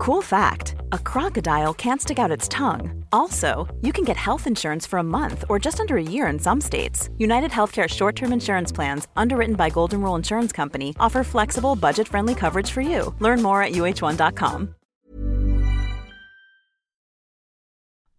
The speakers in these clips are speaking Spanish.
Cool fact a crocodile can't stick out its tongue. Also, you can get health insurance for a month or just under a year in some states. United Healthcare short term insurance plans, underwritten by Golden Rule Insurance Company, offer flexible, budget friendly coverage for you. Learn more at uh1.com.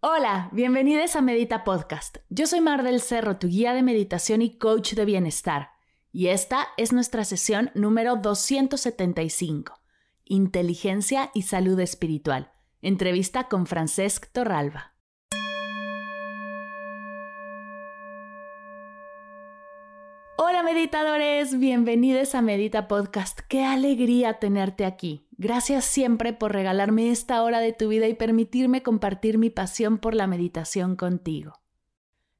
Hola, bienvenidos a Medita Podcast. Yo soy Mar del Cerro, tu guía de meditación y coach de bienestar. Y esta es nuestra sesión número 275. Inteligencia y Salud Espiritual. Entrevista con Francesc Torralba. Hola meditadores, bienvenidos a Medita Podcast. Qué alegría tenerte aquí. Gracias siempre por regalarme esta hora de tu vida y permitirme compartir mi pasión por la meditación contigo.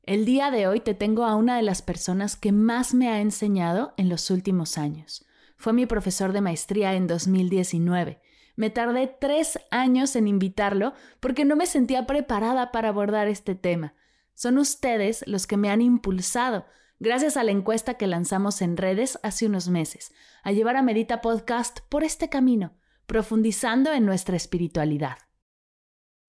El día de hoy te tengo a una de las personas que más me ha enseñado en los últimos años. Fue mi profesor de maestría en 2019. Me tardé tres años en invitarlo porque no me sentía preparada para abordar este tema. Son ustedes los que me han impulsado, gracias a la encuesta que lanzamos en redes hace unos meses, a llevar a Medita Podcast por este camino, profundizando en nuestra espiritualidad.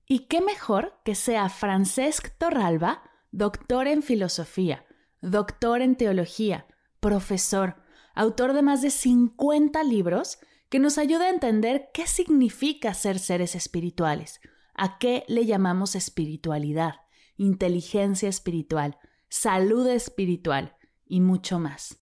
¿Y qué mejor que sea Francesc Torralba, doctor en filosofía, doctor en teología, profesor, autor de más de 50 libros que nos ayuda a entender qué significa ser seres espirituales, a qué le llamamos espiritualidad, inteligencia espiritual, salud espiritual y mucho más.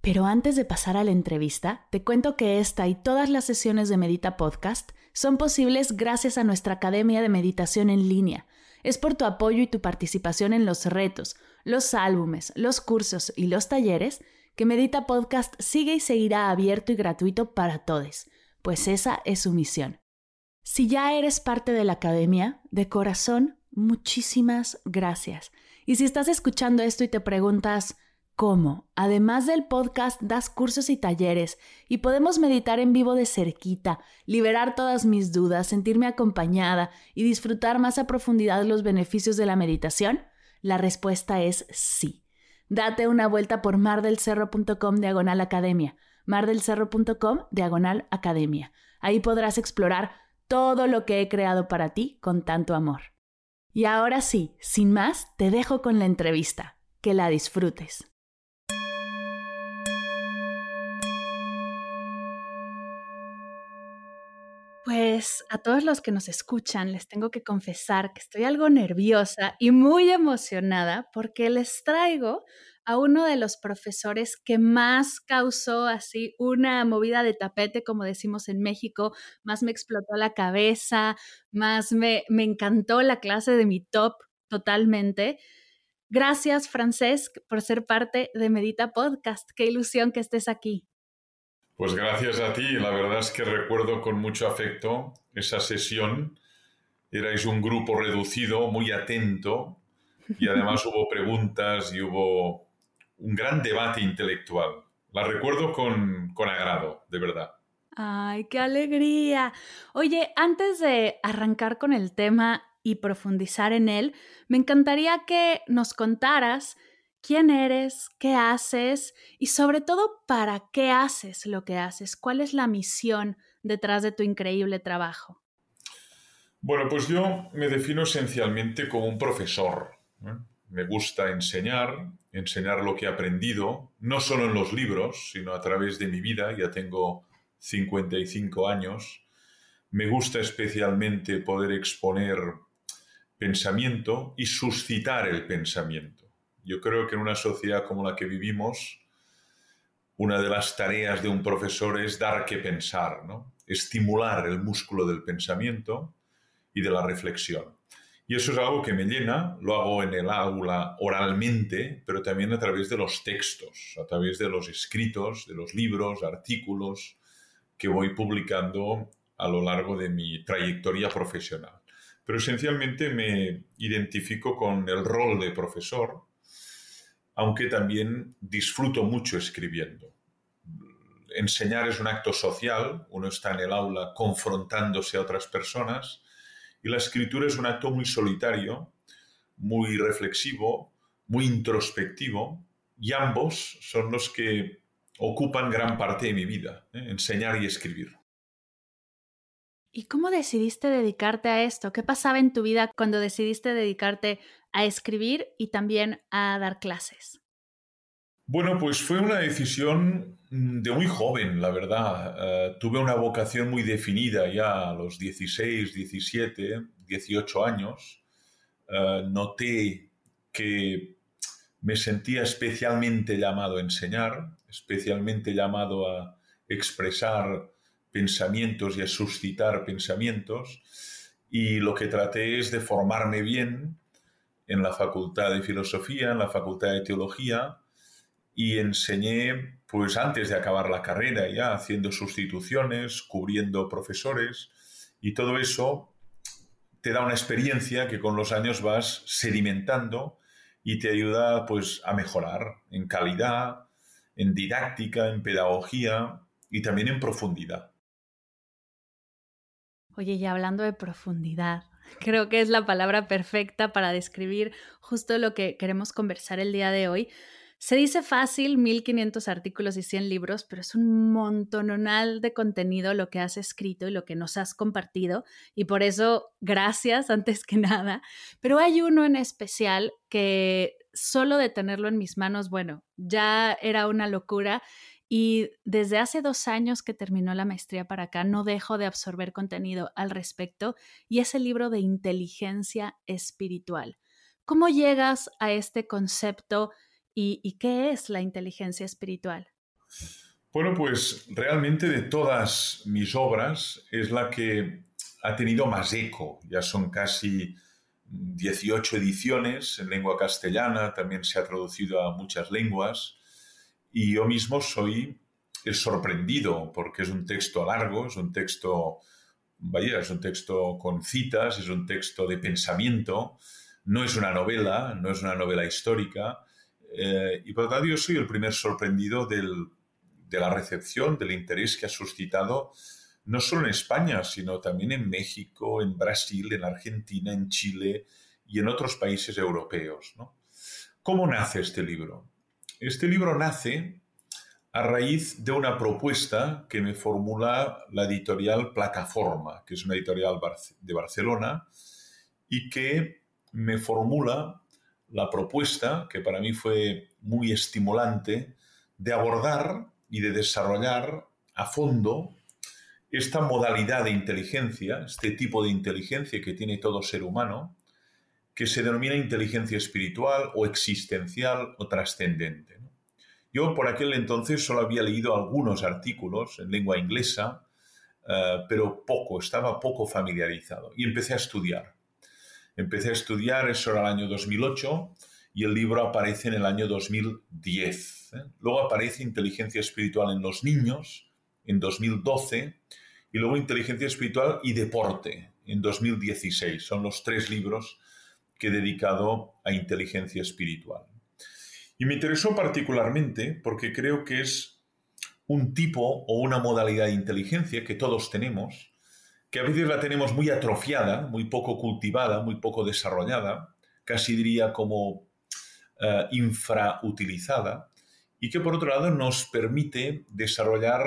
Pero antes de pasar a la entrevista, te cuento que esta y todas las sesiones de Medita Podcast son posibles gracias a nuestra Academia de Meditación en línea. Es por tu apoyo y tu participación en los retos, los álbumes, los cursos y los talleres que Medita Podcast sigue y seguirá abierto y gratuito para todos, pues esa es su misión. Si ya eres parte de la academia, de corazón, muchísimas gracias. Y si estás escuchando esto y te preguntas, ¿cómo? Además del podcast, das cursos y talleres y podemos meditar en vivo de cerquita, liberar todas mis dudas, sentirme acompañada y disfrutar más a profundidad los beneficios de la meditación? La respuesta es sí. Date una vuelta por mardelcerro.com diagonal academia, mardelcerro.com diagonal academia. Ahí podrás explorar todo lo que he creado para ti con tanto amor. Y ahora sí, sin más, te dejo con la entrevista. Que la disfrutes. Pues a todos los que nos escuchan les tengo que confesar que estoy algo nerviosa y muy emocionada porque les traigo a uno de los profesores que más causó así una movida de tapete, como decimos en México, más me explotó la cabeza, más me, me encantó la clase de mi top totalmente. Gracias, Francesc, por ser parte de Medita Podcast. Qué ilusión que estés aquí. Pues gracias a ti. La verdad es que recuerdo con mucho afecto esa sesión. Erais un grupo reducido, muy atento, y además hubo preguntas y hubo un gran debate intelectual. La recuerdo con, con agrado, de verdad. Ay, qué alegría. Oye, antes de arrancar con el tema y profundizar en él, me encantaría que nos contaras quién eres, qué haces y sobre todo para qué haces lo que haces, cuál es la misión detrás de tu increíble trabajo. Bueno, pues yo me defino esencialmente como un profesor. Me gusta enseñar, enseñar lo que he aprendido, no solo en los libros, sino a través de mi vida. Ya tengo 55 años. Me gusta especialmente poder exponer pensamiento y suscitar el pensamiento. Yo creo que en una sociedad como la que vivimos, una de las tareas de un profesor es dar que pensar, ¿no? estimular el músculo del pensamiento y de la reflexión. Y eso es algo que me llena, lo hago en el aula oralmente, pero también a través de los textos, a través de los escritos, de los libros, artículos que voy publicando a lo largo de mi trayectoria profesional. Pero esencialmente me identifico con el rol de profesor, aunque también disfruto mucho escribiendo. Enseñar es un acto social, uno está en el aula confrontándose a otras personas, y la escritura es un acto muy solitario, muy reflexivo, muy introspectivo, y ambos son los que ocupan gran parte de mi vida, ¿eh? enseñar y escribir. ¿Y cómo decidiste dedicarte a esto? ¿Qué pasaba en tu vida cuando decidiste dedicarte a escribir y también a dar clases? Bueno, pues fue una decisión mm, de muy joven, la verdad. Eh, tuve una vocación muy definida ya a los 16, 17, 18 años. Eh, noté que me sentía especialmente llamado a enseñar, especialmente llamado a expresar pensamientos y a suscitar pensamientos. Y lo que traté es de formarme bien en la Facultad de Filosofía, en la Facultad de Teología, y enseñé pues antes de acabar la carrera ya, haciendo sustituciones, cubriendo profesores, y todo eso te da una experiencia que con los años vas sedimentando y te ayuda pues a mejorar en calidad, en didáctica, en pedagogía y también en profundidad. Oye, y hablando de profundidad, creo que es la palabra perfecta para describir justo lo que queremos conversar el día de hoy. Se dice fácil, 1500 artículos y 100 libros, pero es un montononal de contenido lo que has escrito y lo que nos has compartido. Y por eso, gracias antes que nada. Pero hay uno en especial que solo de tenerlo en mis manos, bueno, ya era una locura y desde hace dos años que terminó la maestría para acá, no dejo de absorber contenido al respecto y es el libro de inteligencia espiritual. ¿Cómo llegas a este concepto y, qué es la inteligencia espiritual? Bueno, pues realmente de todas mis obras es la que ha tenido más eco. Ya son casi 18 ediciones en lengua castellana, también se ha traducido a muchas lenguas y yo mismo soy el sorprendido porque es un texto largo, es un texto, vaya, es un texto con citas, es un texto de pensamiento, no es una novela, no es una novela histórica. Eh, y por lo tanto yo soy el primer sorprendido de la recepción, del interés que ha suscitado no solo en España, sino también en México, en Brasil, en Argentina, en Chile y en otros países europeos. ¿Cómo nace este libro? Este libro nace a raíz de una propuesta que me formula la editorial Plataforma, que es una editorial de Barcelona, y que me formula la propuesta, que para mí fue muy estimulante, de abordar y de desarrollar a fondo esta modalidad de inteligencia, este tipo de inteligencia que tiene todo ser humano, que se denomina inteligencia espiritual o existencial o trascendente. Yo por aquel entonces solo había leído algunos artículos en lengua inglesa, eh, pero poco, estaba poco familiarizado y empecé a estudiar. Empecé a estudiar, eso era el año 2008 y el libro aparece en el año 2010. ¿eh? Luego aparece Inteligencia Espiritual en los Niños en 2012 y luego Inteligencia Espiritual y Deporte en 2016. Son los tres libros que dedicado a inteligencia espiritual. Y me interesó particularmente porque creo que es un tipo o una modalidad de inteligencia que todos tenemos, que a veces la tenemos muy atrofiada, muy poco cultivada, muy poco desarrollada, casi diría como eh, infrautilizada, y que por otro lado nos permite desarrollar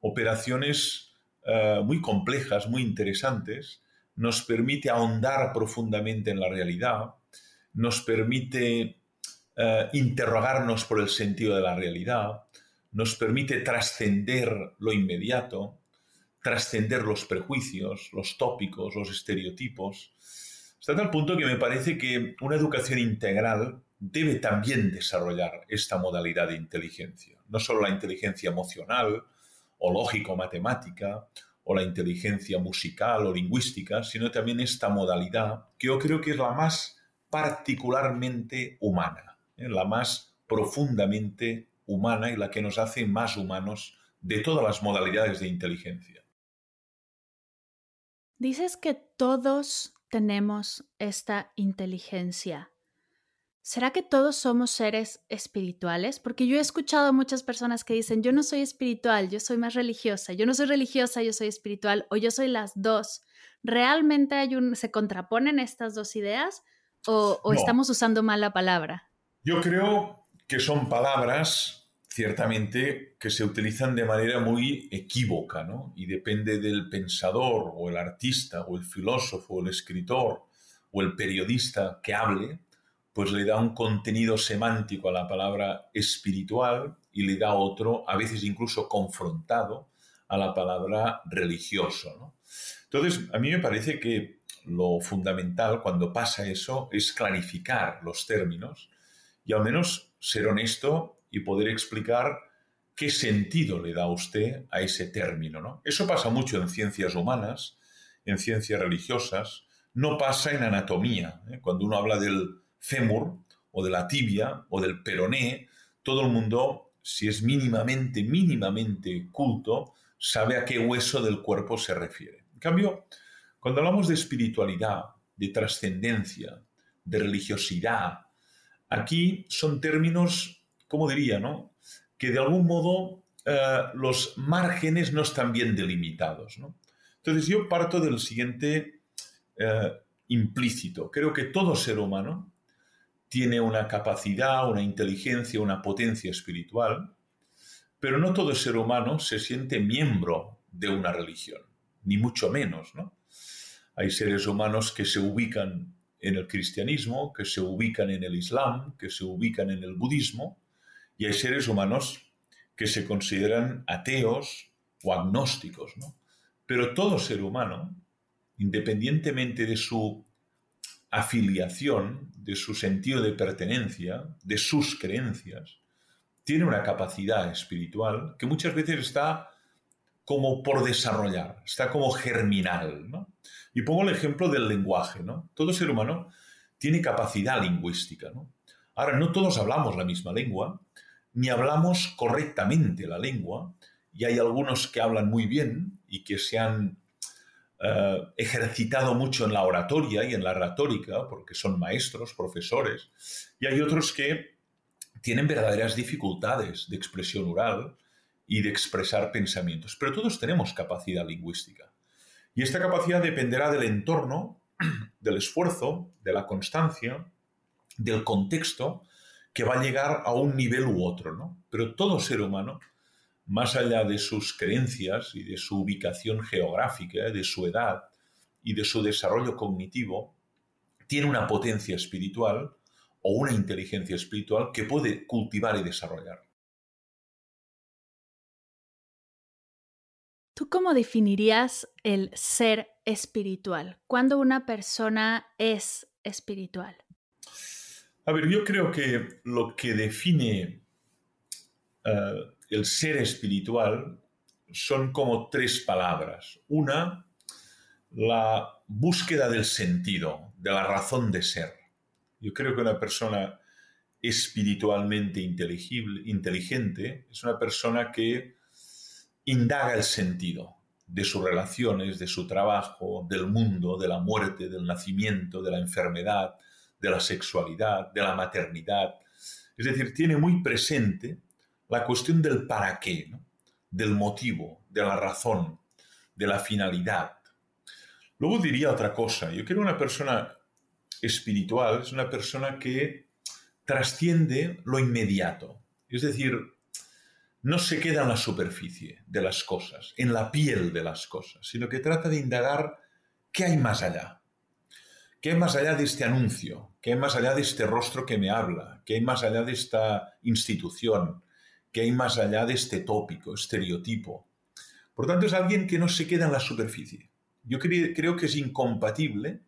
operaciones eh, muy complejas, muy interesantes, nos permite ahondar profundamente en la realidad, nos permite eh, interrogarnos por el sentido de la realidad, nos permite trascender lo inmediato, trascender los prejuicios, los tópicos, los estereotipos, hasta tal punto que me parece que una educación integral debe también desarrollar esta modalidad de inteligencia, no solo la inteligencia emocional o lógico-matemática o la inteligencia musical o lingüística, sino también esta modalidad que yo creo que es la más particularmente humana, ¿eh? la más profundamente humana y la que nos hace más humanos de todas las modalidades de inteligencia. Dices que todos tenemos esta inteligencia ¿será que todos somos seres espirituales? Porque yo he escuchado a muchas personas que dicen, yo no soy espiritual, yo soy más religiosa, yo no soy religiosa, yo soy espiritual, o yo soy las dos. ¿Realmente hay un, se contraponen estas dos ideas o, estamos usando mal la palabra? Yo creo que son palabras ciertamente que se utilizan de manera muy equívoca, ¿no? Y depende del pensador o el artista o el filósofo o el escritor o el periodista que hable, pues le da un contenido semántico a la palabra espiritual y le da otro, a veces incluso confrontado, a la palabra religioso. Entonces, a mí me parece que lo fundamental cuando pasa eso es clarificar los términos y al menos ser honesto y poder explicar qué sentido le da usted a ese término. ¿no? Eso pasa mucho en ciencias humanas, en ciencias religiosas, no pasa en anatomía. ¿eh? Cuando uno habla del fémur o de la tibia o del peroné, todo el mundo, si es mínimamente, mínimamente culto, sabe a qué hueso del cuerpo se refiere. En cambio, cuando hablamos de espiritualidad, de trascendencia, de religiosidad, aquí son términos, ¿cómo diría, no? Que de algún modo eh, los márgenes no están bien delimitados, Entonces yo parto del siguiente eh, implícito. Creo que todo ser humano tiene una capacidad, una inteligencia, una potencia espiritual, pero no todo ser humano se siente miembro de una religión, ni mucho menos, ¿no? Hay seres humanos que se ubican en el cristianismo, que se ubican en el islam, que se ubican en el budismo, y hay seres humanos que se consideran ateos o agnósticos, ¿no? Pero todo ser humano, independientemente de su afiliación, de su sentido de pertenencia, de sus creencias, tiene una capacidad espiritual que muchas veces está como por desarrollar, está como germinal. Y pongo el ejemplo del lenguaje. ¿no? Todo ser humano tiene capacidad lingüística. Ahora, no todos hablamos la misma lengua, ni hablamos correctamente la lengua, y hay algunos que hablan muy bien y que se han eh, ejercitado mucho en la oratoria y en la retórica, porque son maestros, profesores, y hay otros que tienen verdaderas dificultades de expresión oral y de expresar pensamientos. Pero todos tenemos capacidad lingüística. Y esta capacidad dependerá del entorno, del esfuerzo, de la constancia, del contexto que va a llegar a un nivel u otro. ¿no? Pero todo ser humano, más allá de sus creencias y de su ubicación geográfica, de su edad y de su desarrollo cognitivo, tiene una potencia espiritual o una inteligencia espiritual que puede cultivar y desarrollar. ¿Tú cómo definirías el ser espiritual? ¿Cuándo una persona es espiritual? A ver, yo creo que lo que define eh, el ser espiritual son como tres palabras. Una, la búsqueda del sentido, de la razón de ser. Yo creo que una persona espiritualmente inteligible, inteligente es una persona que indaga el sentido de sus relaciones, de su trabajo, del mundo, de la muerte, del nacimiento, de la enfermedad, de la sexualidad, de la maternidad. Es decir, tiene muy presente la cuestión del para qué, del motivo, de la razón, de la finalidad. Luego diría otra cosa. Yo quiero una persona espiritual es una persona que trasciende lo inmediato. Es decir, no se queda en la superficie de las cosas, en la piel de las cosas, sino que trata de indagar qué hay más allá. ¿Qué hay más allá de este anuncio? ¿Qué hay más allá de este rostro que me habla? ¿Qué hay más allá de esta institución? ¿Qué hay más allá de este tópico, estereotipo? Por tanto, es alguien que no se queda en la superficie. Yo creo que es incompatible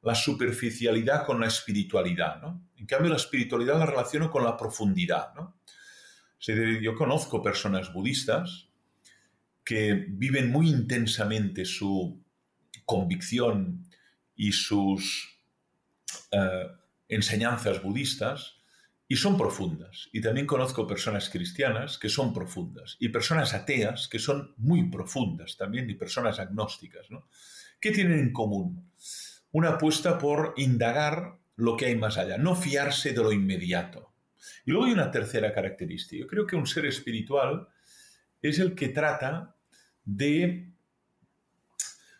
la superficialidad con la espiritualidad, ¿no? En cambio, la espiritualidad la relaciono con la profundidad, ¿no? Yo conozco personas budistas que viven muy intensamente su convicción y sus eh, enseñanzas budistas y son profundas. Y también conozco personas cristianas que son profundas y personas ateas que son muy profundas también y personas agnósticas. ¿no? ¿Qué tienen en común? una apuesta por indagar lo que hay más allá, no fiarse de lo inmediato. Y luego hay una tercera característica. Yo creo que un ser espiritual es el que trata de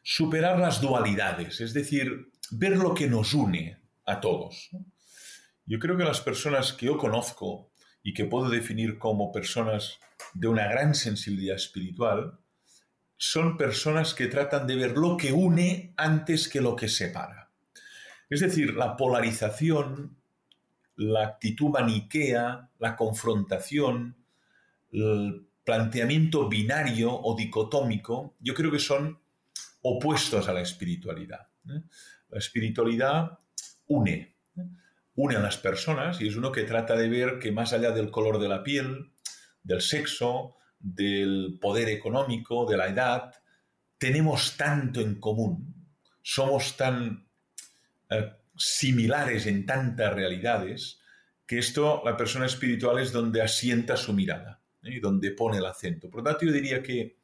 superar las dualidades, es decir, ver lo que nos une a todos. Yo creo que las personas que yo conozco y que puedo definir como personas de una gran sensibilidad espiritual, son personas que tratan de ver lo que une antes que lo que separa. Es decir, la polarización, la actitud maniquea, la confrontación, el planteamiento binario o dicotómico, yo creo que son opuestos a la espiritualidad. ¿eh? La espiritualidad une. Une a las personas y es uno que trata de ver que más allá del color de la piel, del sexo, del poder económico, de la edad, tenemos tanto en común, somos tan eh, similares en tantas realidades, que esto, la persona espiritual es donde asienta su mirada ¿eh? y donde pone el acento. Por lo tanto, yo diría que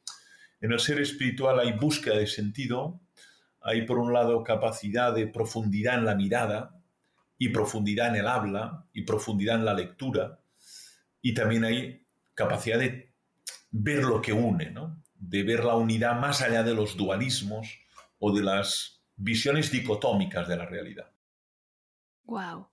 en el ser espiritual hay búsqueda de sentido, hay por un lado capacidad de profundidad en la mirada y profundidad en el habla y profundidad en la lectura, y también hay capacidad de ver lo que une, ¿no? de ver la unidad más allá de los dualismos o de las visiones dicotómicas de la realidad. Wow,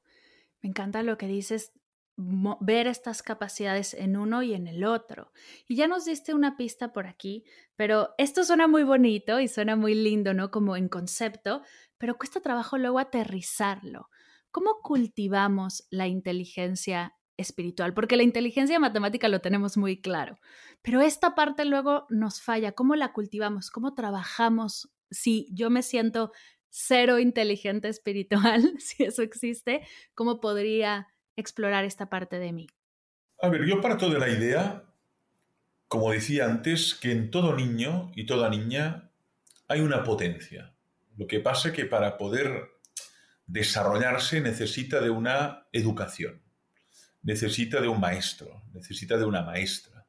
me encanta lo que dices, ver estas capacidades en uno y en el otro. Y ya nos diste una pista por aquí, pero esto suena muy bonito y suena muy lindo, ¿no? Como en concepto, pero cuesta trabajo luego aterrizarlo. ¿Cómo cultivamos la inteligencia espiritual? Porque la inteligencia matemática lo tenemos muy claro, pero esta parte luego nos falla. ¿Cómo la cultivamos? ¿Cómo trabajamos? Si yo me siento cero inteligente espiritual, si eso existe, ¿cómo podría explorar esta parte de mí? A ver, yo parto de la idea, como decía antes, que en todo niño y toda niña hay una potencia. Lo que pasa es que para poder desarrollarse necesita de una educación, necesita de un maestro, necesita de una maestra.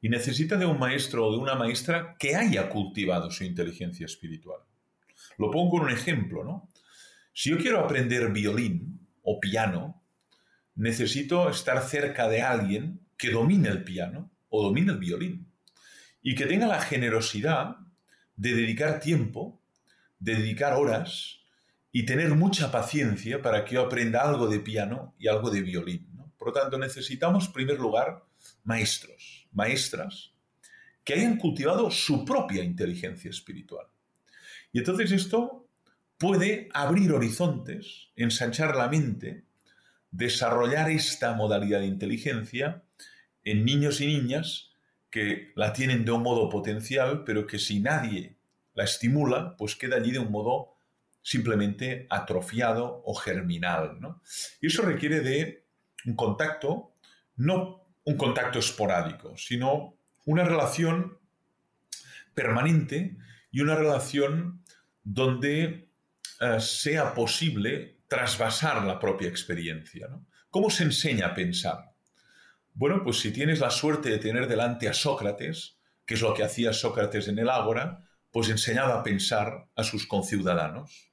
Y necesita de un maestro o de una maestra que haya cultivado su inteligencia espiritual. Lo pongo en un ejemplo, ¿no? Si yo quiero aprender violín o piano, necesito estar cerca de alguien que domine el piano o domine el violín y que tenga la generosidad de dedicar tiempo, de dedicar horas y tener mucha paciencia para que yo aprenda algo de piano y algo de violín. Por lo tanto, necesitamos, en primer lugar, maestros, maestras, que hayan cultivado su propia inteligencia espiritual. Y entonces esto puede abrir horizontes, ensanchar la mente, desarrollar esta modalidad de inteligencia en niños y niñas que la tienen de un modo potencial, pero que si nadie la estimula, pues queda allí de un modo simplemente atrofiado o germinal. Y eso requiere de un contacto, no un contacto esporádico, sino una relación permanente y una relación donde eh, sea posible trasvasar la propia experiencia. ¿Cómo se enseña a pensar? Bueno, pues si tienes la suerte de tener delante a Sócrates, que es lo que hacía Sócrates en el Ágora, pues enseñaba a pensar a sus conciudadanos.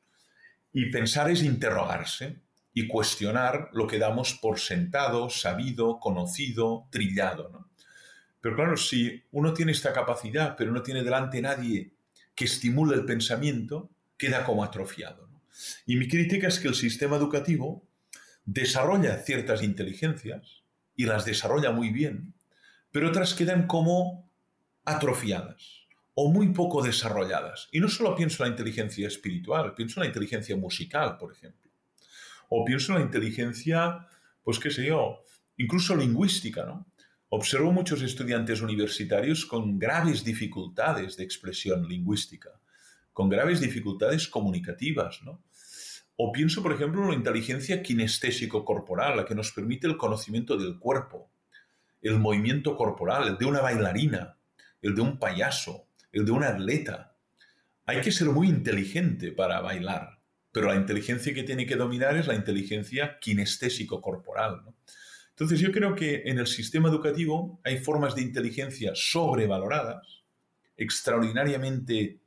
Y pensar es interrogarse y cuestionar lo que damos por sentado, sabido, conocido, trillado. Pero claro, si uno tiene esta capacidad, pero no tiene delante nadie que estimule el pensamiento, queda como atrofiado. Y mi crítica es que el sistema educativo desarrolla ciertas inteligencias y las desarrolla muy bien, pero otras quedan como atrofiadas o muy poco desarrolladas. Y no solo pienso en la inteligencia espiritual, pienso en la inteligencia musical, por ejemplo. O pienso en la inteligencia, pues qué sé yo, incluso lingüística, ¿no? Observo muchos estudiantes universitarios con graves dificultades de expresión lingüística, con graves dificultades comunicativas, ¿no? O pienso, por ejemplo, en la inteligencia kinestésico-corporal, la que nos permite el conocimiento del cuerpo, el movimiento corporal, el de una bailarina, el de un payaso, de un atleta. Hay que ser muy inteligente para bailar, pero la inteligencia que tiene que dominar es la inteligencia kinestésico-corporal. ¿no? Entonces yo creo que en el sistema educativo hay formas de inteligencia sobrevaloradas, extraordinariamente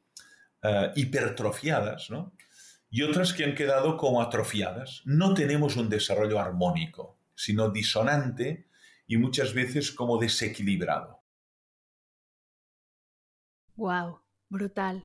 eh, hipertrofiadas, y otras que han quedado como atrofiadas. No tenemos un desarrollo armónico, sino disonante y muchas veces como desequilibrado. Wow, brutal.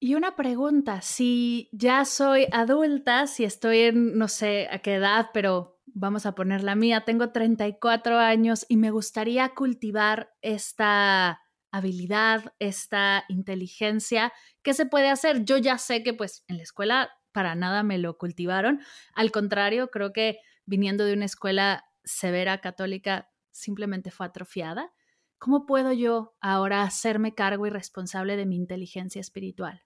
Y una pregunta, si ya soy adulta, si estoy en no sé a qué edad, pero vamos a poner la mía, tengo 34 años y me gustaría cultivar esta habilidad, esta inteligencia. ¿Qué se puede hacer? Yo ya sé que pues en la escuela para nada me lo cultivaron. Al contrario, creo que viniendo de una escuela severa católica simplemente fue atrofiada. ¿Cómo puedo yo ahora hacerme cargo y responsable de mi inteligencia espiritual?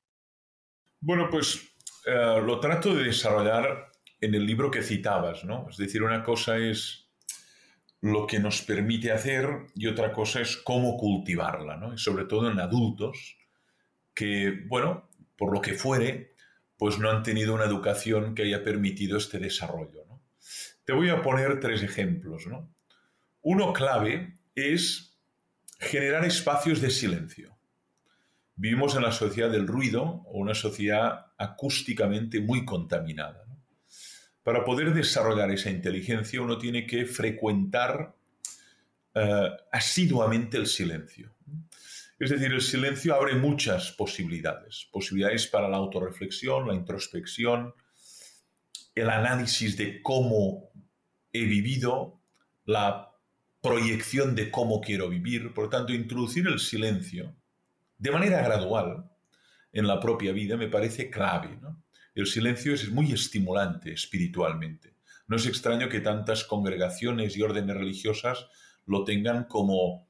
Bueno, pues eh, lo trato de desarrollar en el libro que citabas, ¿no? Es decir, una cosa es lo que nos permite hacer y otra cosa es cómo cultivarla, ¿no? Y sobre todo en adultos que, bueno, por lo que fuere, pues no han tenido una educación que haya permitido este desarrollo. Te voy a poner tres ejemplos, ¿no? Uno clave es generar espacios de silencio. Vivimos en la sociedad del ruido o una sociedad acústicamente muy contaminada. Para poder desarrollar esa inteligencia uno tiene que frecuentar eh, asiduamente el silencio. Es decir, el silencio abre muchas posibilidades. Posibilidades para la autorreflexión, la introspección, el análisis de cómo he vivido, la proyección de cómo quiero vivir. Por lo tanto, introducir el silencio de manera gradual en la propia vida me parece clave. El silencio es muy estimulante espiritualmente. No es extraño que tantas congregaciones y órdenes religiosas lo tengan como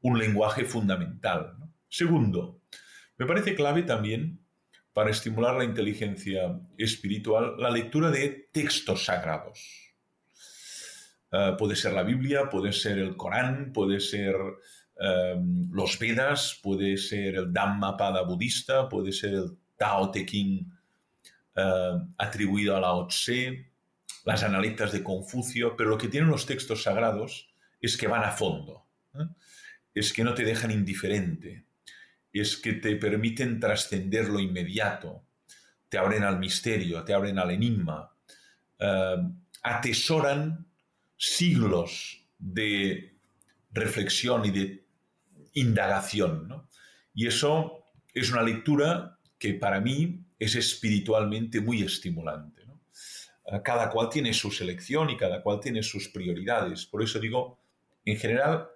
un lenguaje fundamental. Segundo, me parece clave también para estimular la inteligencia espiritual la lectura de textos sagrados. Eh, puede ser la Biblia, puede ser el Corán, puede ser em, los Vedas, puede ser el Dhammapada budista, puede ser el Tao Te Ching eh, atribuido a Lao Tse, las analistas de Confucio, pero lo que tienen los textos sagrados es que van a fondo, ¿eh? es que no te dejan indiferente, es que te permiten trascender lo inmediato, te abren al misterio, te abren al enigma, atesoran siglos de reflexión y de indagación. Y eso es una lectura que para mí es espiritualmente muy estimulante. Cada cual tiene su selección y cada cual tiene sus prioridades. Por eso digo, en general,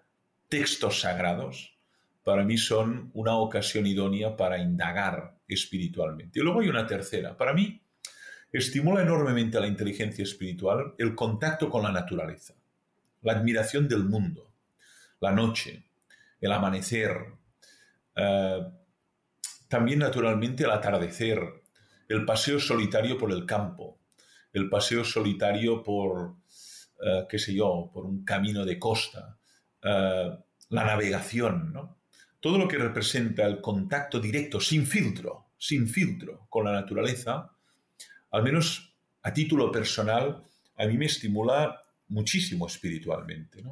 textos sagrados para mí son una ocasión idónea para indagar espiritualmente. Y luego hay una tercera. Para mí, estimula enormemente la inteligencia espiritual el contacto con la naturaleza, la admiración del mundo, la noche, el amanecer, eh, también naturalmente el atardecer, el paseo solitario por el campo, el paseo solitario por, eh, qué sé yo, por un camino de costa, eh, la navegación, ¿no? Todo lo que representa el contacto directo, sin filtro, sin filtro con la naturaleza, al menos a título personal, a mí me estimula muchísimo espiritualmente.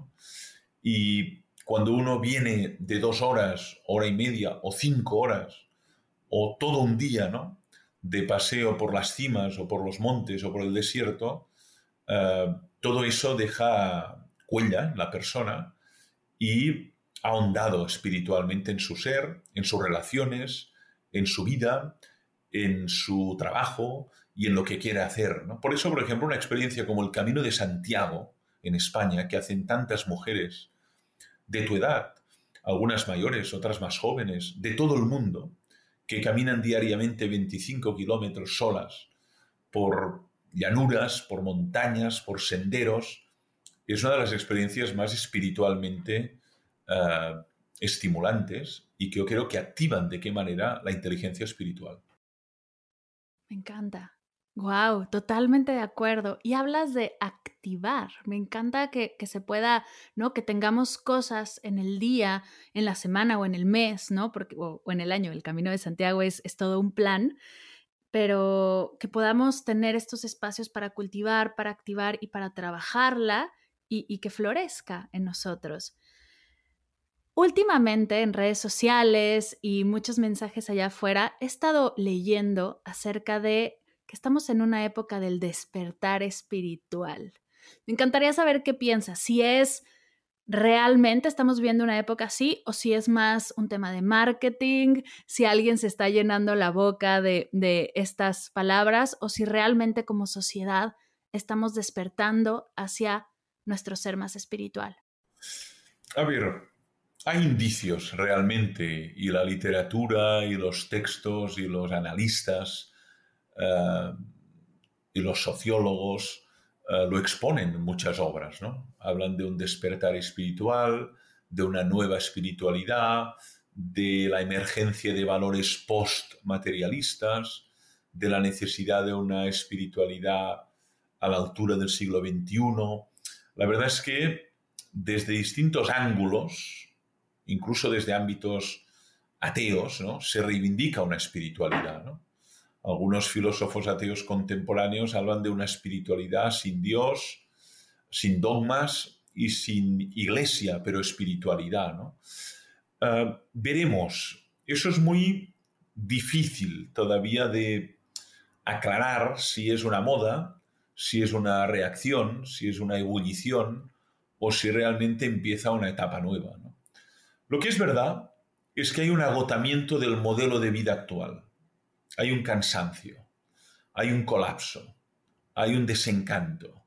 Y cuando uno viene de dos horas, hora y media o cinco horas, o todo un día, ¿no? de paseo por las cimas o por los montes o por el desierto, eh, todo eso deja huella en la persona y ha ahondado espiritualmente en su ser, en sus relaciones, en su vida, en su trabajo, y en lo que quiere hacer. ¿no? Por eso, por ejemplo, una experiencia como el Camino de Santiago en España, que hacen tantas mujeres de tu edad, algunas mayores, otras más jóvenes, de todo el mundo, que caminan diariamente 25 kilómetros solas por llanuras, por montañas, por senderos, es una de las experiencias más espiritualmente eh, estimulantes y que yo creo que activan de qué manera la inteligencia espiritual. Me encanta. Wow, totalmente de acuerdo. Y hablas de activar. Me encanta que, se pueda, ¿no? Que tengamos cosas en el día, en la semana o en el mes, ¿no? Porque, o, en el año. El Camino de Santiago es, es todo un plan, pero que podamos tener estos espacios para cultivar, para activar y para trabajarla y, y que florezca en nosotros. Últimamente en redes sociales y muchos mensajes allá afuera he estado leyendo acerca de que estamos en una época del despertar espiritual. Me encantaría saber qué piensas, si es realmente estamos viendo una época así o si es más un tema de marketing, si alguien se está llenando la boca de, estas palabras o si realmente como sociedad estamos despertando hacia nuestro ser más espiritual? A hay indicios realmente y la literatura y los textos y los analistas eh, y los sociólogos eh, lo exponen en muchas obras, ¿no? Hablan de un despertar espiritual, de una nueva espiritualidad, de la emergencia de valores post-materialistas, de la necesidad de una espiritualidad a la altura del siglo XXI. La verdad es que desde distintos ángulos, incluso desde ámbitos ateos, se reivindica una espiritualidad. Algunos filósofos ateos contemporáneos hablan de una espiritualidad sin Dios, sin dogmas y sin iglesia, pero espiritualidad. Eh, veremos. Eso es muy difícil todavía de aclarar si es una moda, si es una reacción, si es una ebullición o si realmente empieza una etapa nueva. Lo que es verdad es que hay un agotamiento del modelo de vida actual, hay un cansancio, hay un colapso, hay un desencanto.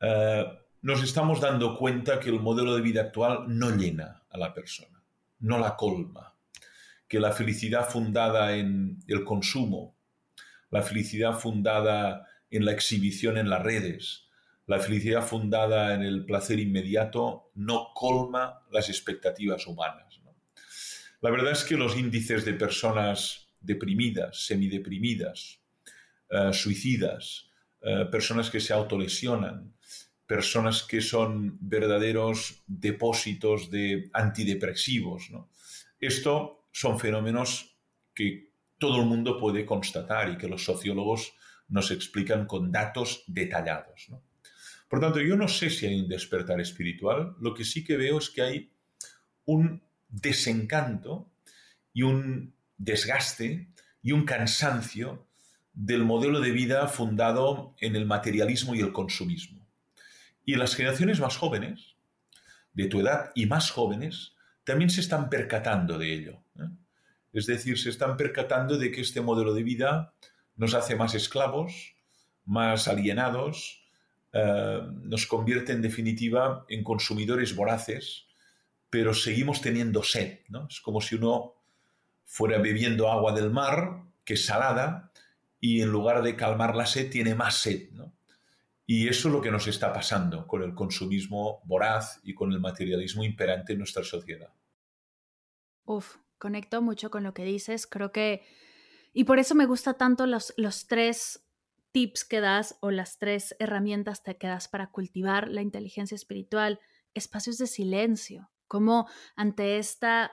Eh, nos estamos dando cuenta que el modelo de vida actual no llena a la persona, no la colma, que la felicidad fundada en el consumo, la felicidad fundada en la exhibición en las redes, la felicidad fundada en el placer inmediato no colma las expectativas humanas. La verdad es que los índices de personas deprimidas, semideprimidas, eh, suicidas, eh, personas que se autolesionan, personas que son verdaderos depósitos de antidepresivos. Esto son fenómenos que todo el mundo puede constatar y que los sociólogos nos explican con datos detallados. Por tanto, yo no sé si hay un despertar espiritual, lo que sí que veo es que hay un desencanto y un desgaste y un cansancio del modelo de vida fundado en el materialismo y el consumismo. Y las generaciones más jóvenes, de tu edad y más jóvenes, también se están percatando de ello. ¿eh? Es decir, se están percatando de que este modelo de vida nos hace más esclavos, más alienados, eh, nos convierte en definitiva en consumidores voraces, pero seguimos teniendo sed. Es como si uno fuera bebiendo agua del mar, que es salada, y en lugar de calmar la sed, tiene más sed. Y eso es lo que nos está pasando con el consumismo voraz y con el materialismo imperante en nuestra sociedad. Uf, conecto mucho con lo que dices. Creo que. Y por eso me gusta tanto los, los tres tips que das o las tres herramientas que das para cultivar la inteligencia espiritual, espacios de silencio, como ante esta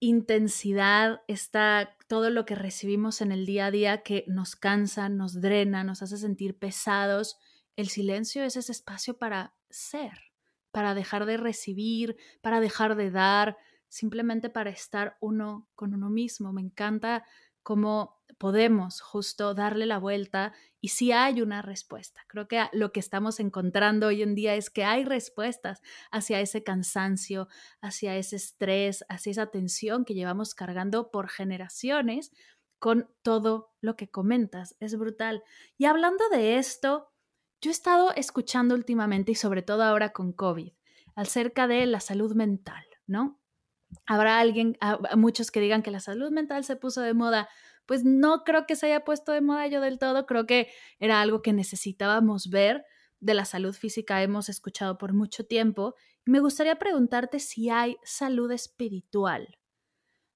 intensidad, está todo lo que recibimos en el día a día que nos cansa, nos drena, nos hace sentir pesados, el silencio es ese espacio para ser, para dejar de recibir, para dejar de dar, simplemente para estar uno con uno mismo. Me encanta cómo podemos justo darle la vuelta y si hay una respuesta. Creo que lo que estamos encontrando hoy en día es que hay respuestas hacia ese cansancio, hacia ese estrés, hacia esa tensión que llevamos cargando por generaciones con todo lo que comentas. Es brutal. Y hablando de esto, yo he estado escuchando últimamente y sobre todo ahora con COVID acerca de la salud mental, ¿no? Habrá alguien, muchos que digan que la salud mental se puso de moda. Pues no creo que se haya puesto de moda yo del todo, creo que era algo que necesitábamos ver. De la salud física hemos escuchado por mucho tiempo. Me gustaría preguntarte si hay salud espiritual.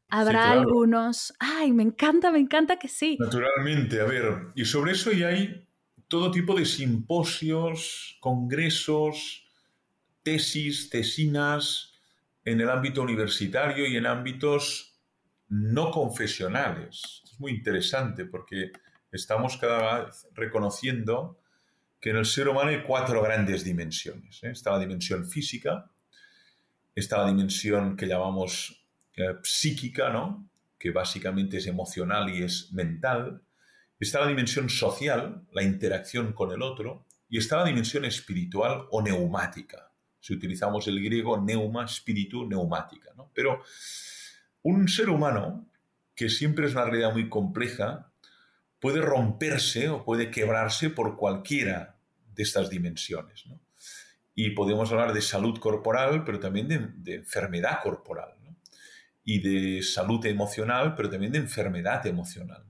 Habrá algunos. Ay, me encanta, me encanta que sí. Naturalmente, a ver, y sobre eso ya hay todo tipo de simposios, congresos, tesis, tesinas, en el ámbito universitario y en ámbitos no confesionales. Es muy interesante porque estamos cada vez reconociendo que en el ser humano hay cuatro grandes dimensiones. ¿eh? Está la dimensión física, está la dimensión que llamamos eh, psíquica, ¿no? que básicamente es emocional y es mental. Está la dimensión social, la interacción con el otro, y está la dimensión espiritual o neumática, si utilizamos el griego neuma, espíritu, neumática. Pero un ser humano, que siempre es una realidad muy compleja, puede romperse o puede quebrarse por cualquiera de estas dimensiones. Y podemos hablar de salud corporal, pero también de, enfermedad corporal. Y de salud emocional, pero también de enfermedad emocional.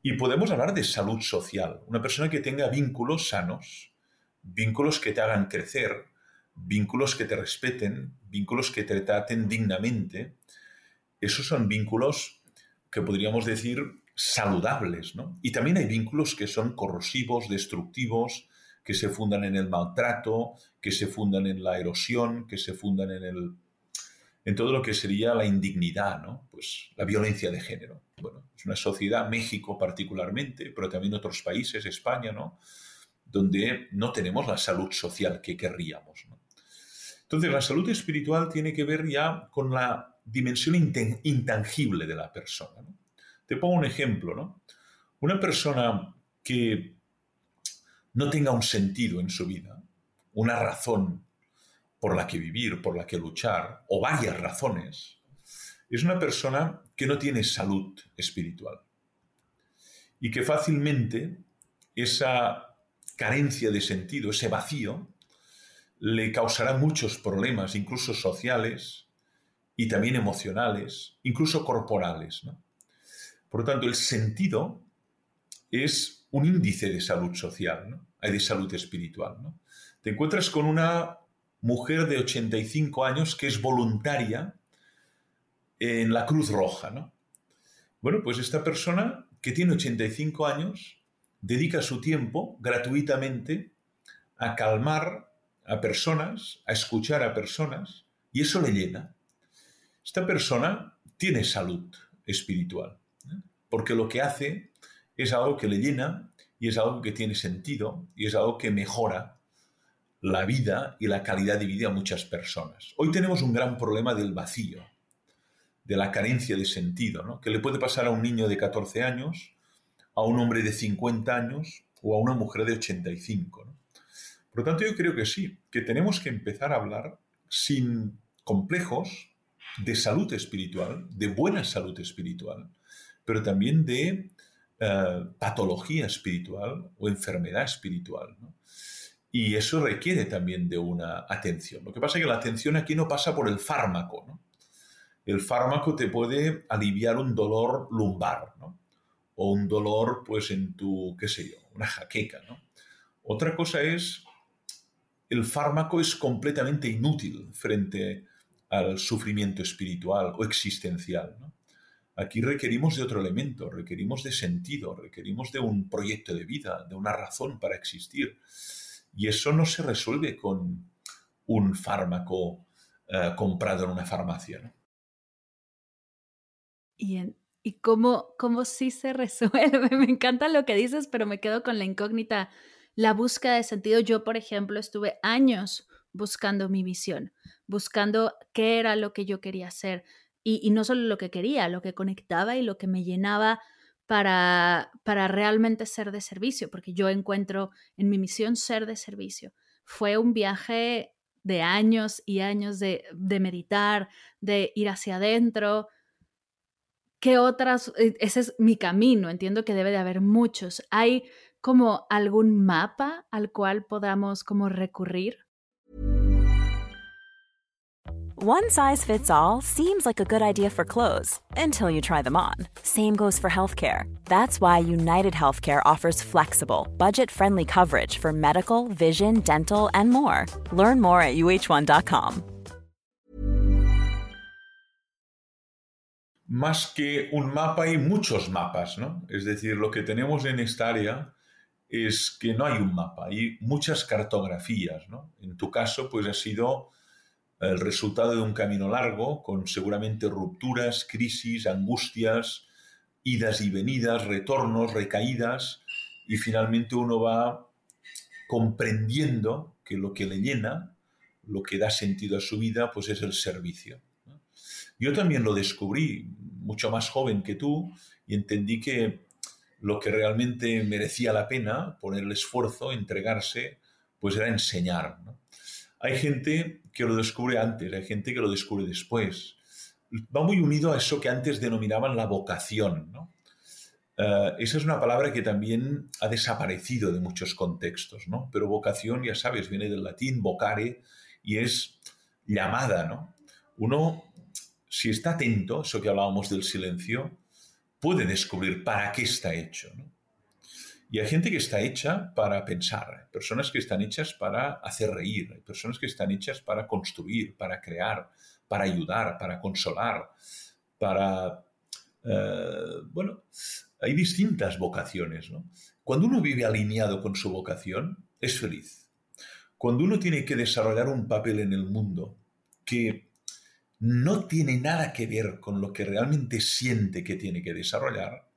Y podemos hablar de salud social. Una persona que tenga vínculos sanos, vínculos que te hagan crecer, vínculos que te respeten, vínculos que te traten dignamente. Esos son vínculos que podríamos decir saludables, Y también hay vínculos que son corrosivos, destructivos, que se fundan en el maltrato, que se fundan en la erosión, que se fundan en el en todo lo que sería la indignidad, ¿no? Pues la violencia de género. Bueno, es una sociedad, México particularmente, pero también otros países, España, ¿no? Donde no tenemos la salud social que querríamos. Entonces, la salud espiritual tiene que ver ya con la dimensión intangible de la persona. Te pongo un ejemplo, ¿no? Una persona que no tenga un sentido en su vida, una razón por la que vivir, por la que luchar, o varias razones, es una persona que no tiene salud espiritual y que fácilmente esa carencia de sentido, ese vacío, le causará muchos problemas, incluso sociales y también emocionales, incluso corporales. Por lo tanto, el sentido es un índice de salud social, hay de salud espiritual. Te encuentras con una mujer de 85 años que es voluntaria en la Cruz Roja. ¿no? Bueno, pues esta persona que tiene 85 años dedica su tiempo gratuitamente a calmar a personas, a escuchar a personas, y eso le llena. Esta persona tiene salud espiritual, ¿eh? porque lo que hace es algo que le llena y es algo que tiene sentido y es algo que mejora la vida y la calidad de vida a muchas personas. Hoy tenemos un gran problema del vacío, de la carencia de sentido, ¿no? que le puede pasar a un niño de 14 años, a un hombre de 50 años o a una mujer de 85. Por lo tanto, yo creo que sí, que tenemos que empezar a hablar sin complejos de salud espiritual, de buena salud espiritual, pero también de eh, patología espiritual o enfermedad espiritual. Y eso requiere también de una atención. Lo que pasa es que la atención aquí no pasa por el fármaco. ¿no? El fármaco te puede aliviar un dolor lumbar, ¿no? O un dolor, pues, en tu, qué sé yo, una jaqueca, ¿no? Otra cosa es, el fármaco es completamente inútil frente al sufrimiento espiritual o existencial. Aquí requerimos de otro elemento, requerimos de sentido, requerimos de un proyecto de vida, de una razón para existir. Y eso no se resuelve con un fármaco eh, comprado en una farmacia. ¿Y, ¿Y cómo, cómo sí se resuelve? Me encanta lo que dices, pero me quedo con la incógnita. La búsqueda de sentido. Yo, por ejemplo, estuve años buscando mi visión, buscando qué era lo que yo quería hacer. Y, y no solo lo que quería, lo que conectaba y lo que me llenaba para, para realmente ser de servicio, porque yo encuentro en mi misión ser de servicio. Fue un viaje de años y años de, de meditar, de ir hacia adentro. ¿Qué otras? E, ese es mi camino, entiendo que debe de haber muchos. ¿Hay como algún mapa al cual podamos como recurrir? One size fits all seems like a good idea for clothes until you try them on. Same goes for healthcare. That's why United Healthcare offers flexible, budget friendly coverage for medical, vision, dental, and more. Learn more at uh1.com. Más que un mapa, hay muchos mapas, ¿no? Es decir, lo que tenemos en esta área es que no hay un mapa, hay muchas cartografías, ¿no? En tu caso, pues ha sido el resultado de un camino largo, con seguramente rupturas, crisis, angustias, idas y venidas, retornos, recaídas, y finalmente uno va comprendiendo que lo que le llena, lo que da sentido a su vida, pues es el servicio. Yo también lo descubrí mucho más joven que tú y entendí que lo que realmente merecía la pena, poner el esfuerzo, entregarse, pues era enseñar. Hay gente que lo descubre antes, hay gente que lo descubre después. Va muy unido a eso que antes denominaban la vocación. eh, esa es una palabra que también ha desaparecido de muchos contextos, ¿no? Pero vocación, ya sabes, viene del latín vocare y es llamada, ¿no? Uno, si está atento, eso que hablábamos del silencio, puede descubrir para qué está hecho, ¿no? Y hay gente que está hecha para pensar, personas que están hechas para hacer reír, personas que están hechas para construir, para crear, para ayudar, para consolar, para... Eh, bueno, hay distintas vocaciones. ¿no? Cuando uno vive alineado con su vocación, es feliz. Cuando uno tiene que desarrollar un papel en el mundo que no tiene nada que ver con lo que realmente siente que tiene que desarrollar,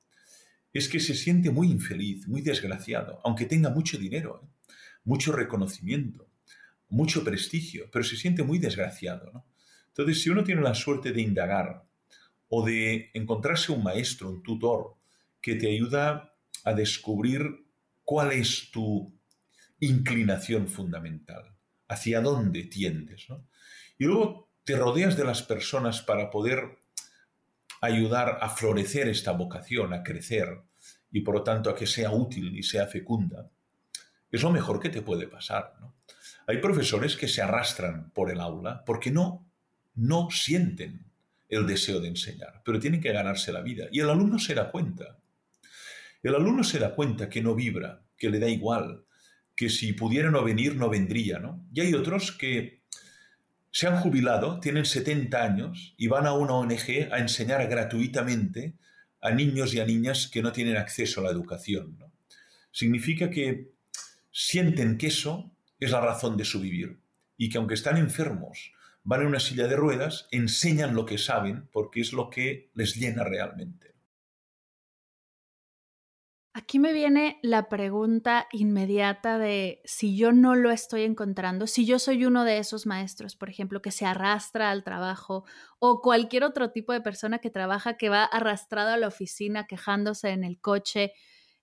es que se siente muy infeliz, muy desgraciado, aunque tenga mucho dinero, ¿eh? mucho reconocimiento, mucho prestigio, pero se siente muy desgraciado. Entonces, si uno tiene la suerte de indagar o de encontrarse un maestro, un tutor, que te ayuda a descubrir cuál es tu inclinación fundamental, hacia dónde tiendes. Y luego te rodeas de las personas para poder ayudar a florecer esta vocación, a crecer y por lo tanto a que sea útil y sea fecunda. Es lo mejor que te puede pasar. Hay profesores que se arrastran por el aula porque no, no sienten el deseo de enseñar, pero tienen que ganarse la vida. Y el alumno se da cuenta. El alumno se da cuenta que no vibra, que le da igual, que si pudiera no venir, no vendría, ¿no? Y hay otros que se han jubilado, tienen 70 años y van a una ONG a enseñar gratuitamente a niños y a niñas que no tienen acceso a la educación. Significa que sienten que eso es la razón de su vivir y que aunque están enfermos, van en una silla de ruedas, enseñan lo que saben porque es lo que les llena realmente. Aquí me viene la pregunta inmediata de si yo no lo estoy encontrando, si yo soy uno de esos maestros, por ejemplo, que se arrastra al trabajo o cualquier otro tipo de persona que trabaja que va arrastrado a la oficina quejándose en el coche,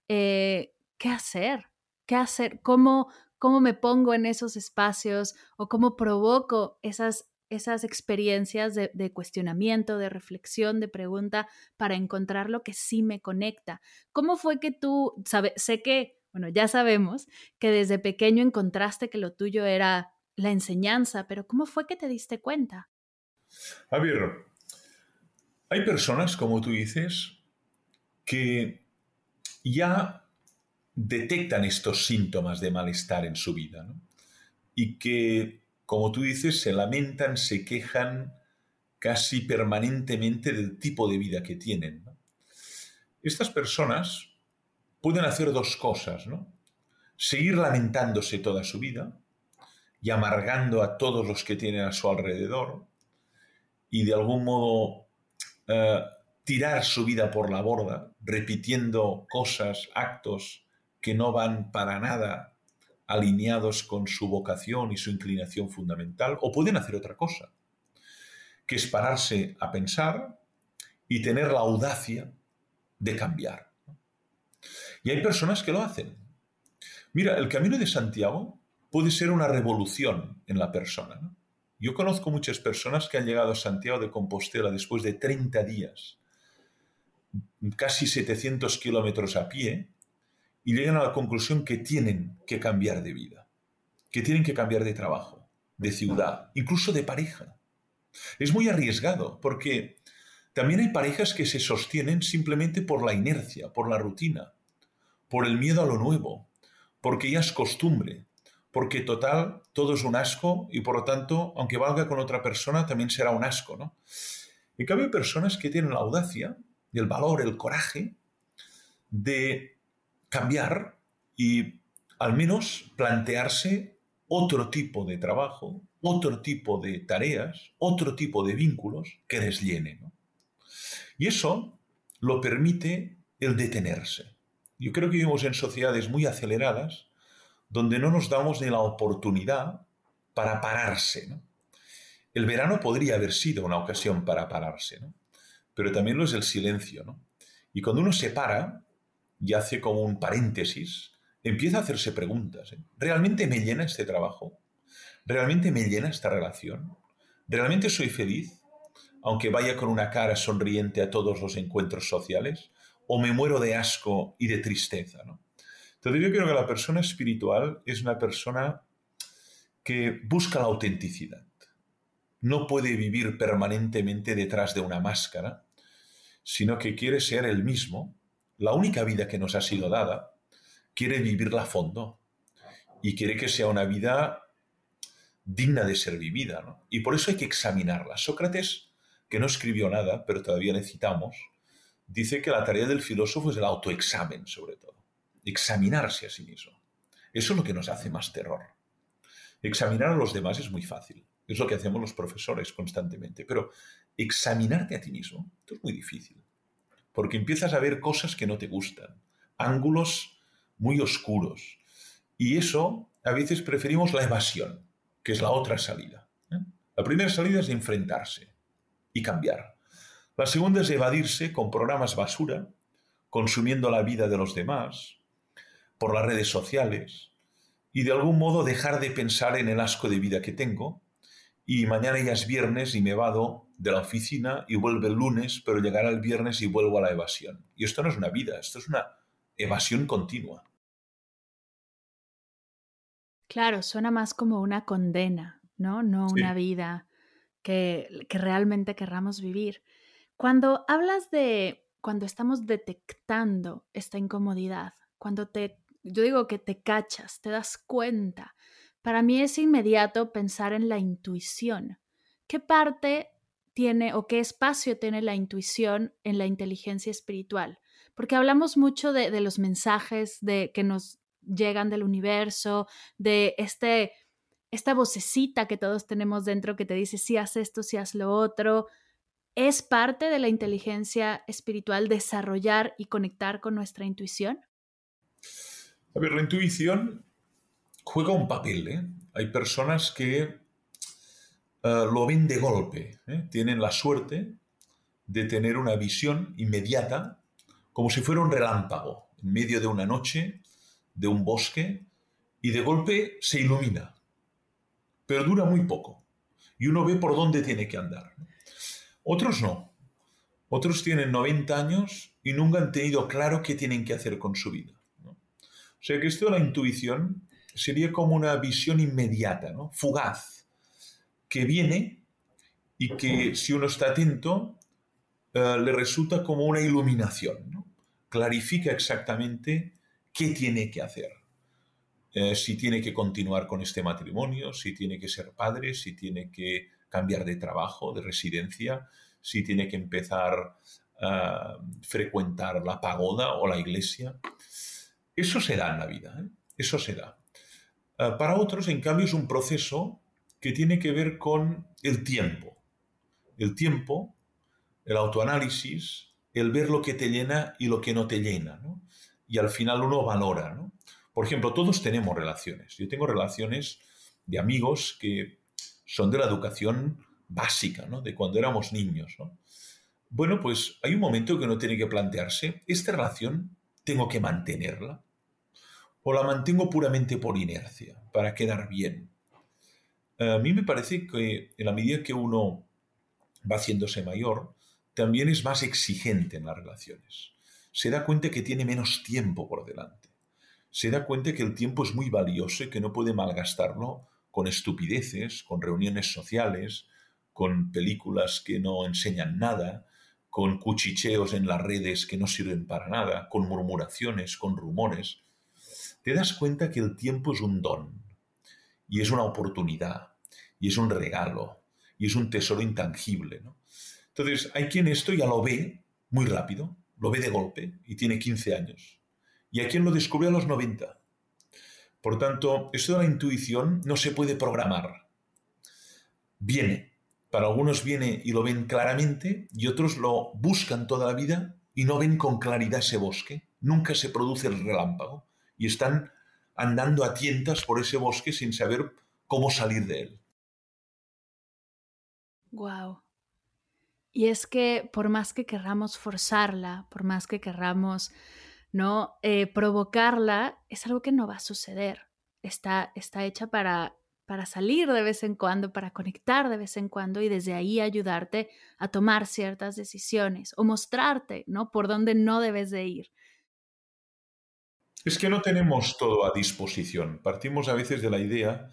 eh, ¿qué hacer? ¿Qué hacer? ¿Cómo, ¿Cómo me pongo en esos espacios o cómo provoco esas esas experiencias de, cuestionamiento, de reflexión, de pregunta, para encontrar lo que sí me conecta. ¿Cómo fue que tú, sé que, bueno, ya sabemos que desde pequeño encontraste que lo tuyo era la enseñanza, pero ¿cómo fue que te diste cuenta? A hay personas, como tú dices, que ya detectan estos síntomas de malestar en su vida y que como tú dices, se lamentan, se quejan casi permanentemente del tipo de vida que tienen. Estas personas pueden hacer dos cosas, ¿no? Seguir lamentándose toda su vida y amargando a todos los que tienen a su alrededor y de algún modo eh, tirar su vida por la borda, repitiendo cosas, actos que no van para nada alineados con su vocación y su inclinación fundamental, o pueden hacer otra cosa, que es pararse a pensar y tener la audacia de cambiar. Y hay personas que lo hacen. Mira, el camino de Santiago puede ser una revolución en la persona. Yo conozco muchas personas que han llegado a Santiago de Compostela después de 30 días, casi 700 kilómetros a pie, y llegan a la conclusión que tienen que cambiar de vida, que tienen que cambiar de trabajo, de ciudad, incluso de pareja. Es muy arriesgado porque también hay parejas que se sostienen simplemente por la inercia, por la rutina, por el miedo a lo nuevo, porque ya es costumbre, porque total todo es un asco y por lo tanto, aunque valga con otra persona, también será un asco, ¿no? En cambio, hay personas que tienen la audacia, el valor, el coraje de cambiar y al menos plantearse otro tipo de trabajo, otro tipo de tareas, otro tipo de vínculos que les llene. Y eso lo permite el detenerse. Yo creo que vivimos en sociedades muy aceleradas donde no nos damos ni la oportunidad para pararse. El verano podría haber sido una ocasión para pararse, pero también lo es el silencio. Y cuando uno se para, y hace como un paréntesis, empieza a hacerse preguntas. ¿eh? ¿Realmente me llena este trabajo? ¿Realmente me llena esta relación? ¿Realmente soy feliz? Aunque vaya con una cara sonriente a todos los encuentros sociales. o me muero de asco y de tristeza. ¿no? Entonces yo creo que la persona espiritual es una persona que busca la autenticidad. No puede vivir permanentemente detrás de una máscara, sino que quiere ser el mismo, la única vida que nos ha sido dada, quiere vivirla a fondo y quiere que sea una vida digna de ser vivida. Y por eso hay que examinarla. Sócrates, que no escribió nada, pero todavía necesitamos, dice que la tarea del filósofo es el autoexamen, sobre todo. Examinarse a sí mismo. Eso es lo que nos hace más terror. Examinar a los demás es muy fácil. Es lo que hacemos los profesores constantemente. Pero examinarte a ti mismo, esto es muy difícil. Porque empiezas a ver cosas que no te gustan, ángulos muy oscuros. Y eso, a veces preferimos la evasión, que es la otra salida. ¿eh? La primera salida es enfrentarse y cambiar. La segunda es evadirse con programas basura, consumiendo la vida de los demás, por las redes sociales, y de algún modo dejar de pensar en el asco de vida que tengo, y mañana ya es viernes y me vado de la oficina y vuelve el lunes, pero llegará el viernes y vuelvo a la evasión. Y esto no es una vida, esto es una evasión continua. Claro, suena más como una condena, ¿no? No una vida que, que realmente querramos vivir. Cuando hablas de cuando estamos detectando esta incomodidad, cuando te, yo digo que te cachas, te das cuenta, para mí es inmediato pensar en la intuición. ¿Qué parte tiene o qué espacio tiene la intuición en la inteligencia espiritual? Porque hablamos mucho de, los mensajes de, que nos llegan del universo, de este, esta vocecita que todos tenemos dentro que te dice si haz esto, si haz lo otro, ¿Es parte de la inteligencia espiritual desarrollar y conectar con nuestra intuición? A ver, la intuición juega un papel. ¿eh? Hay personas que eh, lo ven de golpe, ¿eh? tienen la suerte de tener una visión inmediata, como si fuera un relámpago, en medio de una noche, de un bosque, y de golpe se ilumina, pero dura muy poco, y uno ve por dónde tiene que andar. Otros no. Otros tienen 90 años y nunca han tenido claro qué tienen que hacer con su vida. O sea que esto de la intuición sería como una visión inmediata, fugaz, que viene y que si uno está atento eh, le resulta como una iluminación. Clarifica exactamente qué tiene que hacer. Eh, si tiene que continuar con este matrimonio, si tiene que ser padre, si tiene que cambiar de trabajo, de residencia, si tiene que empezar a frecuentar la pagoda o la iglesia. Eso se da en la vida, ¿eh? eso se da. Ah, para otros, en cambio, es un proceso que tiene que ver con el tiempo. El tiempo, el autoanálisis, el ver lo que te llena y lo que no te llena. Y al final uno valora. Por ejemplo, todos tenemos relaciones. Yo tengo relaciones de amigos que son de la educación básica, ¿no? De cuando éramos niños, Bueno, pues hay un momento que uno tiene que plantearse, ¿esta relación tengo que mantenerla? ¿O la mantengo puramente por inercia, para quedar bien? A mí me parece que en la medida que uno va haciéndose mayor, también es más exigente en las relaciones. Se da cuenta que tiene menos tiempo por delante. Se da cuenta que el tiempo es muy valioso y que no puede malgastarlo con estupideces, con reuniones sociales, con películas que no enseñan nada, con cuchicheos en las redes que no sirven para nada, con murmuraciones, con rumores, te das cuenta que el tiempo es un don y es una oportunidad y es un regalo y es un tesoro intangible. Entonces, hay quien esto ya lo ve muy rápido, lo ve de golpe y tiene 15 años. Y hay quien lo descubre a los 90. Por tanto, esto de la intuición no se puede programar. Viene, para algunos viene y lo ven claramente y otros lo buscan toda la vida y no ven con claridad ese bosque. Nunca se produce el relámpago y están andando a tientas por ese bosque sin saber cómo salir de él. Wow. Y es que por más que querramos forzarla, por más que querramos no eh, provocarla, es algo que no va a suceder. Está, está hecha para para salir de vez en cuando, para conectar de vez en cuando y desde ahí ayudarte a tomar ciertas decisiones o mostrarte, ¿no? Por dónde no debes de ir. Es que no tenemos todo a disposición. Partimos a veces de la idea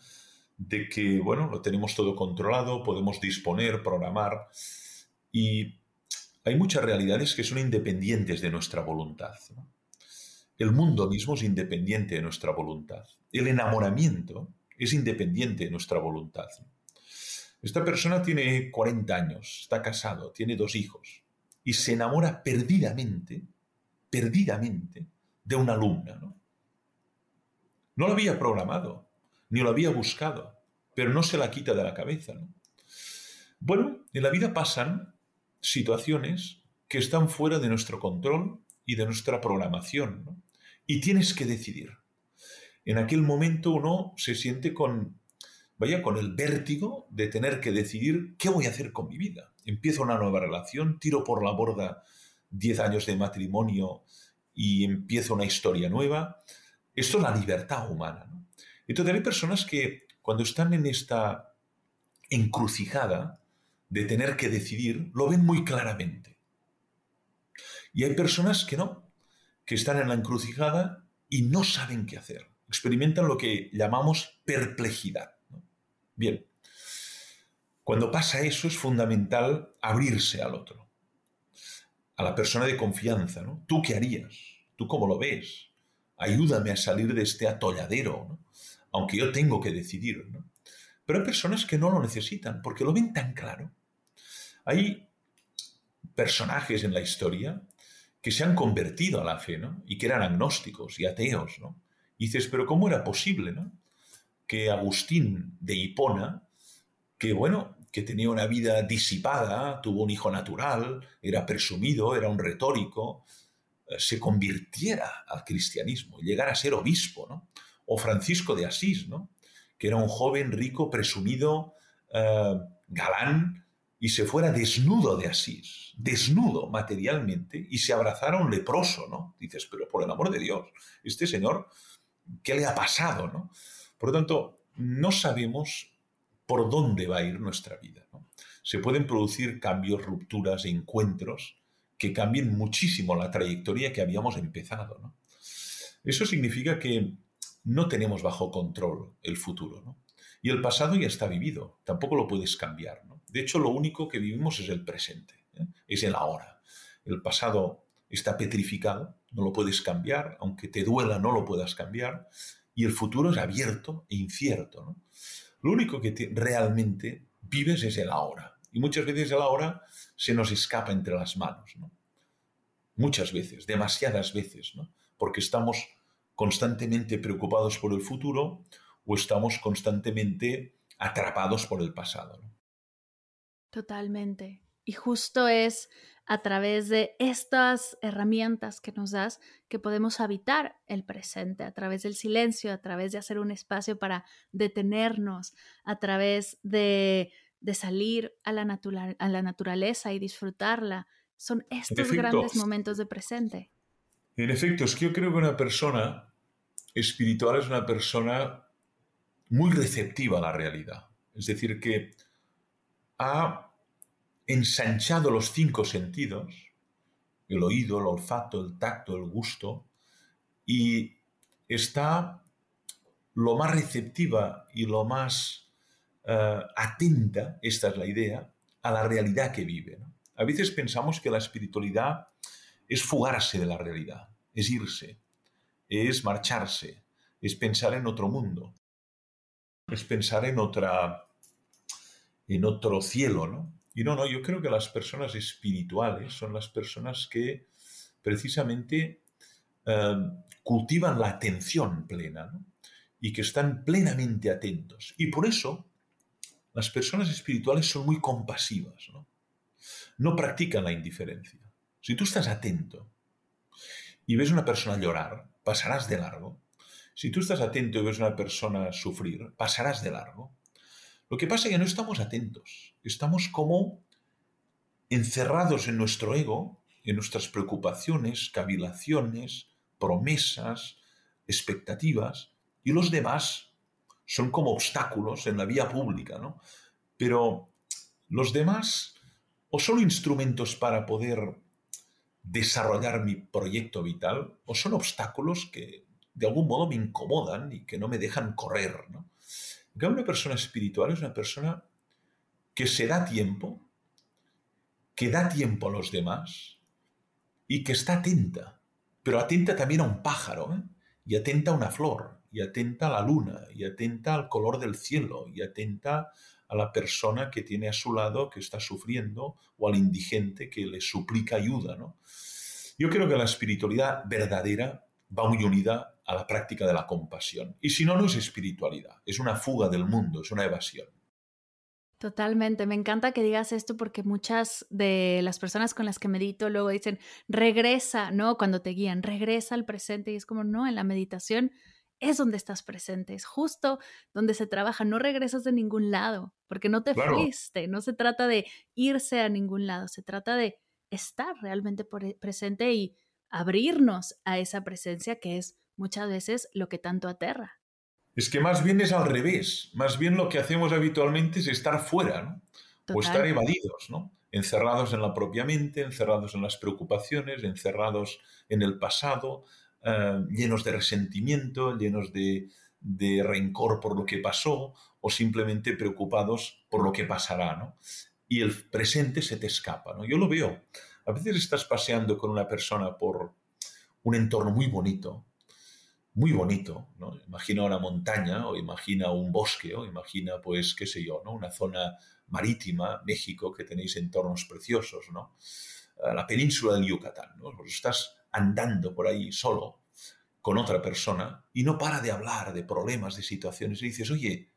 de que, bueno, lo tenemos todo controlado, podemos disponer, programar y hay muchas realidades que son independientes de nuestra voluntad. El mundo mismo es independiente de nuestra voluntad. El enamoramiento es independiente de nuestra voluntad. Esta persona tiene 40 años, está casado, tiene dos hijos y se enamora perdidamente, perdidamente de una alumna. ¿no? no lo había programado, ni lo había buscado, pero no se la quita de la cabeza. Bueno, en la vida pasan situaciones que están fuera de nuestro control y de nuestra programación. Y tienes que decidir en aquel momento uno se siente con, vaya, con el vértigo de tener que decidir qué voy a hacer con mi vida. Empiezo una nueva relación, tiro por la borda 10 años de matrimonio y empiezo una historia nueva. Esto es la libertad humana. Entonces hay personas que cuando están en esta encrucijada de tener que decidir, lo ven muy claramente. Y hay personas que no, que están en la encrucijada y no saben qué hacer experimentan lo que llamamos perplejidad. Bien, cuando pasa eso es fundamental abrirse al otro, a la persona de confianza. ¿no? ¿Tú qué harías? ¿Tú cómo lo ves? Ayúdame a salir de este atolladero, aunque yo tengo que decidir. Pero hay personas que no lo necesitan porque lo ven tan claro. Hay personajes en la historia que se han convertido a la fe ¿no? y que eran agnósticos y ateos. ¿no? dices, pero ¿cómo era posible, no? Que Agustín de Hipona, que bueno, que tenía una vida disipada, tuvo un hijo natural, era presumido, era un retórico, eh, se convirtiera al cristianismo y llegara a ser obispo, ¿no? O Francisco de Asís, ¿no? Que era un joven rico, presumido, eh, galán, y se fuera desnudo de Asís, desnudo materialmente, y se abrazara a un leproso, ¿no? Dices, pero por el amor de Dios, este señor qué le ha pasado, ¿no? Por lo tanto, no sabemos por dónde va a ir nuestra vida. Se pueden producir cambios, rupturas, encuentros que cambien muchísimo la trayectoria que habíamos empezado. Eso significa que no tenemos bajo control el futuro. Y el pasado ya está vivido, tampoco lo puedes cambiar. De hecho, lo único que vivimos es el presente, ¿eh? es el ahora. El pasado está petrificado, no lo puedes cambiar, aunque te duela no lo puedas cambiar, y el futuro es abierto e incierto. Lo único que realmente vives es el ahora, y muchas veces el ahora se nos escapa entre las manos. Muchas veces, demasiadas veces, porque estamos constantemente preocupados por el futuro o estamos constantemente atrapados por el pasado. Totalmente. Y justo es a través de estas herramientas que nos das que podemos habitar el presente, a través del silencio, a través de hacer un espacio para detenernos, a través de, salir a la, a la naturaleza y disfrutarla. Son estos grandes momentos de presente. En efecto, es que yo creo que una persona espiritual es una persona muy receptiva a la realidad. Es decir, que ha ensanchado los cinco sentidos, el oído, el olfato, el tacto, el gusto, y está lo más receptiva y lo más eh, atenta, esta es la idea, a la realidad que vive. A veces pensamos que la espiritualidad es fugarse de la realidad, es irse, es marcharse, es pensar en otro mundo, es pensar en otra en otro cielo, ¿no? Y no, no, yo creo que las personas espirituales son las personas que precisamente em, cultivan la atención plena y que están plenamente atentos. Y por eso las personas espirituales son muy compasivas, ¿no? no practican la indiferencia. Si tú estás atento y ves una persona llorar, pasarás de largo. Si tú estás atento y ves una persona sufrir, pasarás de largo. Lo que pasa es que no estamos atentos, estamos como encerrados en nuestro ego, en nuestras preocupaciones, cavilaciones, promesas, expectativas, y los demás son como obstáculos en la vía pública, ¿no? Pero los demás o son instrumentos para poder desarrollar mi proyecto vital o son obstáculos que de algún modo me incomodan y que no me dejan correr, ¿no? una persona espiritual es una persona que se da tiempo, que da tiempo a los demás y que está atenta, pero atenta también a un pájaro, ¿eh? y atenta a una flor, y atenta a la luna, y atenta al color del cielo, y atenta a la persona que tiene a su lado que está sufriendo, o al indigente que le suplica ayuda. ¿no? Yo creo que la espiritualidad verdadera va muy unida a la práctica de la compasión. Y si no, no es espiritualidad, es una fuga del mundo, es una evasión. Totalmente, me encanta que digas esto porque muchas de las personas con las que medito luego dicen, regresa, ¿no? Cuando te guían, regresa al presente y es como, no, en la meditación es donde estás presente, es justo donde se trabaja, no regresas de ningún lado, porque no te fuiste, no se trata de irse a ningún lado, se trata de estar realmente e, presente y abrirnos a esa presencia que es muchas veces lo que tanto aterra. Es que más bien es al revés, más bien lo que hacemos habitualmente es estar fuera, ¿no? O estar evadidos, ¿no? Encerrados en la propia mente, encerrados en las preocupaciones, encerrados en el pasado, eh, llenos de resentimiento, llenos de, de, rencor por lo que pasó o simplemente preocupados por lo que pasará, ¿no? Y el presente se te escapa, ¿no? Yo lo veo. A veces estás paseando con una persona por un entorno muy bonito, muy bonito, ¿no? Imagina una montaña o imagina un bosque o imagina, pues, qué sé yo, ¿no? Una zona marítima, México, que tenéis entornos preciosos, ¿no? Eh, la península del Yucatán, ¿no? Pues estás andando por ahí solo con otra persona y no para de hablar de problemas, de situaciones y dices, oye,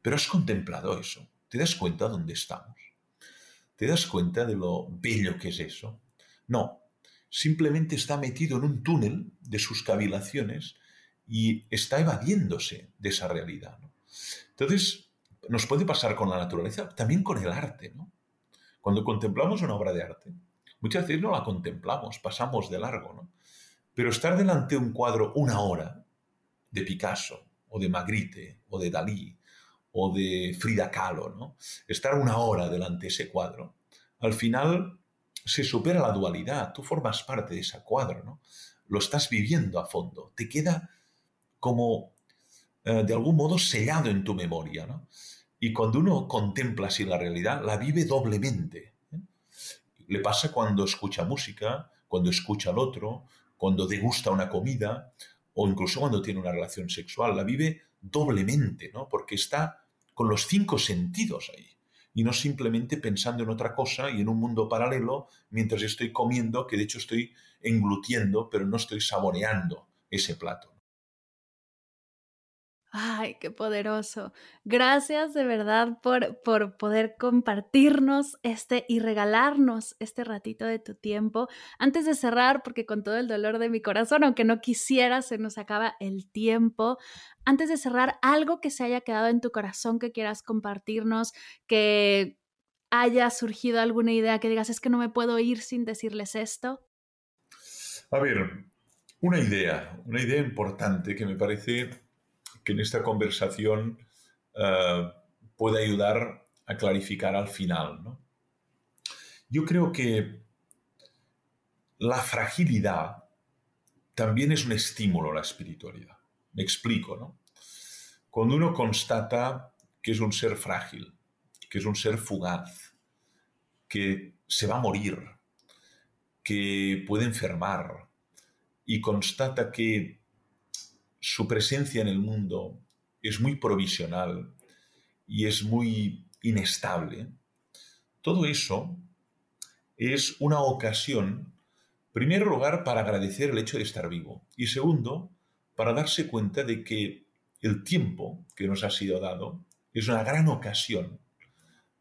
pero has contemplado eso, ¿te das cuenta dónde estamos? ¿Te das cuenta de lo bello que es eso? No, simplemente está metido en un túnel de sus cavilaciones y está evadiéndose de esa realidad. Entonces, nos puede pasar con la naturaleza, también con el arte. Cuando contemplamos una obra de arte, muchas veces no la contemplamos, pasamos de largo. ¿no? Pero estar delante de un cuadro una hora, de Picasso, o de Magritte, o de Dalí, o de Frida Kahlo, estar una hora delante de ese cuadro, al final se supera la dualidad, tú formas parte de ese cuadro, ¿no? Lo estás viviendo a fondo, te queda como eh, de algún modo sellado en tu memoria, ¿no? Y cuando uno contempla así la realidad, la vive doblemente. ¿eh? Le pasa cuando escucha música, cuando escucha al otro, cuando degusta una comida o incluso cuando tiene una relación sexual, la vive doblemente, ¿no? Porque está con los cinco sentidos ahí y no simplemente pensando en otra cosa y en un mundo paralelo mientras estoy comiendo, que de hecho estoy englutiendo, pero no estoy saboreando ese plato. Ay, qué poderoso. Gracias de verdad por, por poder compartirnos este y regalarnos este ratito de tu tiempo. Antes de cerrar, porque con todo el dolor de mi corazón, aunque no quisiera, se nos acaba el tiempo. Antes de cerrar, algo que se haya quedado en tu corazón que quieras compartirnos, que haya surgido alguna idea que digas, es que no me puedo ir sin decirles esto. A ver, una idea, una idea importante que me parece en esta conversación uh, puede ayudar a clarificar al final. ¿no? Yo creo que la fragilidad también es un estímulo a la espiritualidad. Me explico, ¿no? Cuando uno constata que es un ser frágil, que es un ser fugaz, que se va a morir, que puede enfermar, y constata que su presencia en el mundo es muy provisional y es muy inestable, todo eso es una ocasión, en primer lugar, para agradecer el hecho de estar vivo y segundo, para darse cuenta de que el tiempo que nos ha sido dado es una gran ocasión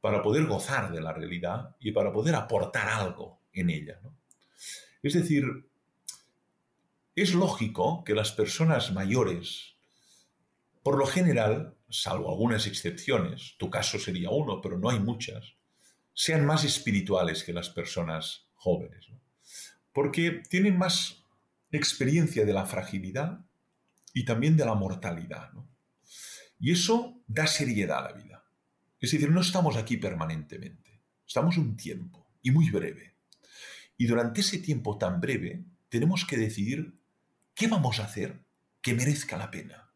para poder gozar de la realidad y para poder aportar algo en ella. Es decir, es lógico que las personas mayores, por lo general, salvo algunas excepciones, tu caso sería uno, pero no hay muchas, sean más espirituales que las personas jóvenes, porque tienen más experiencia de la fragilidad y también de la mortalidad. Y eso da seriedad a la vida. Es decir, no estamos aquí permanentemente, estamos un tiempo y muy breve. Y durante ese tiempo tan breve tenemos que decidir qué vamos a hacer que merezca la pena.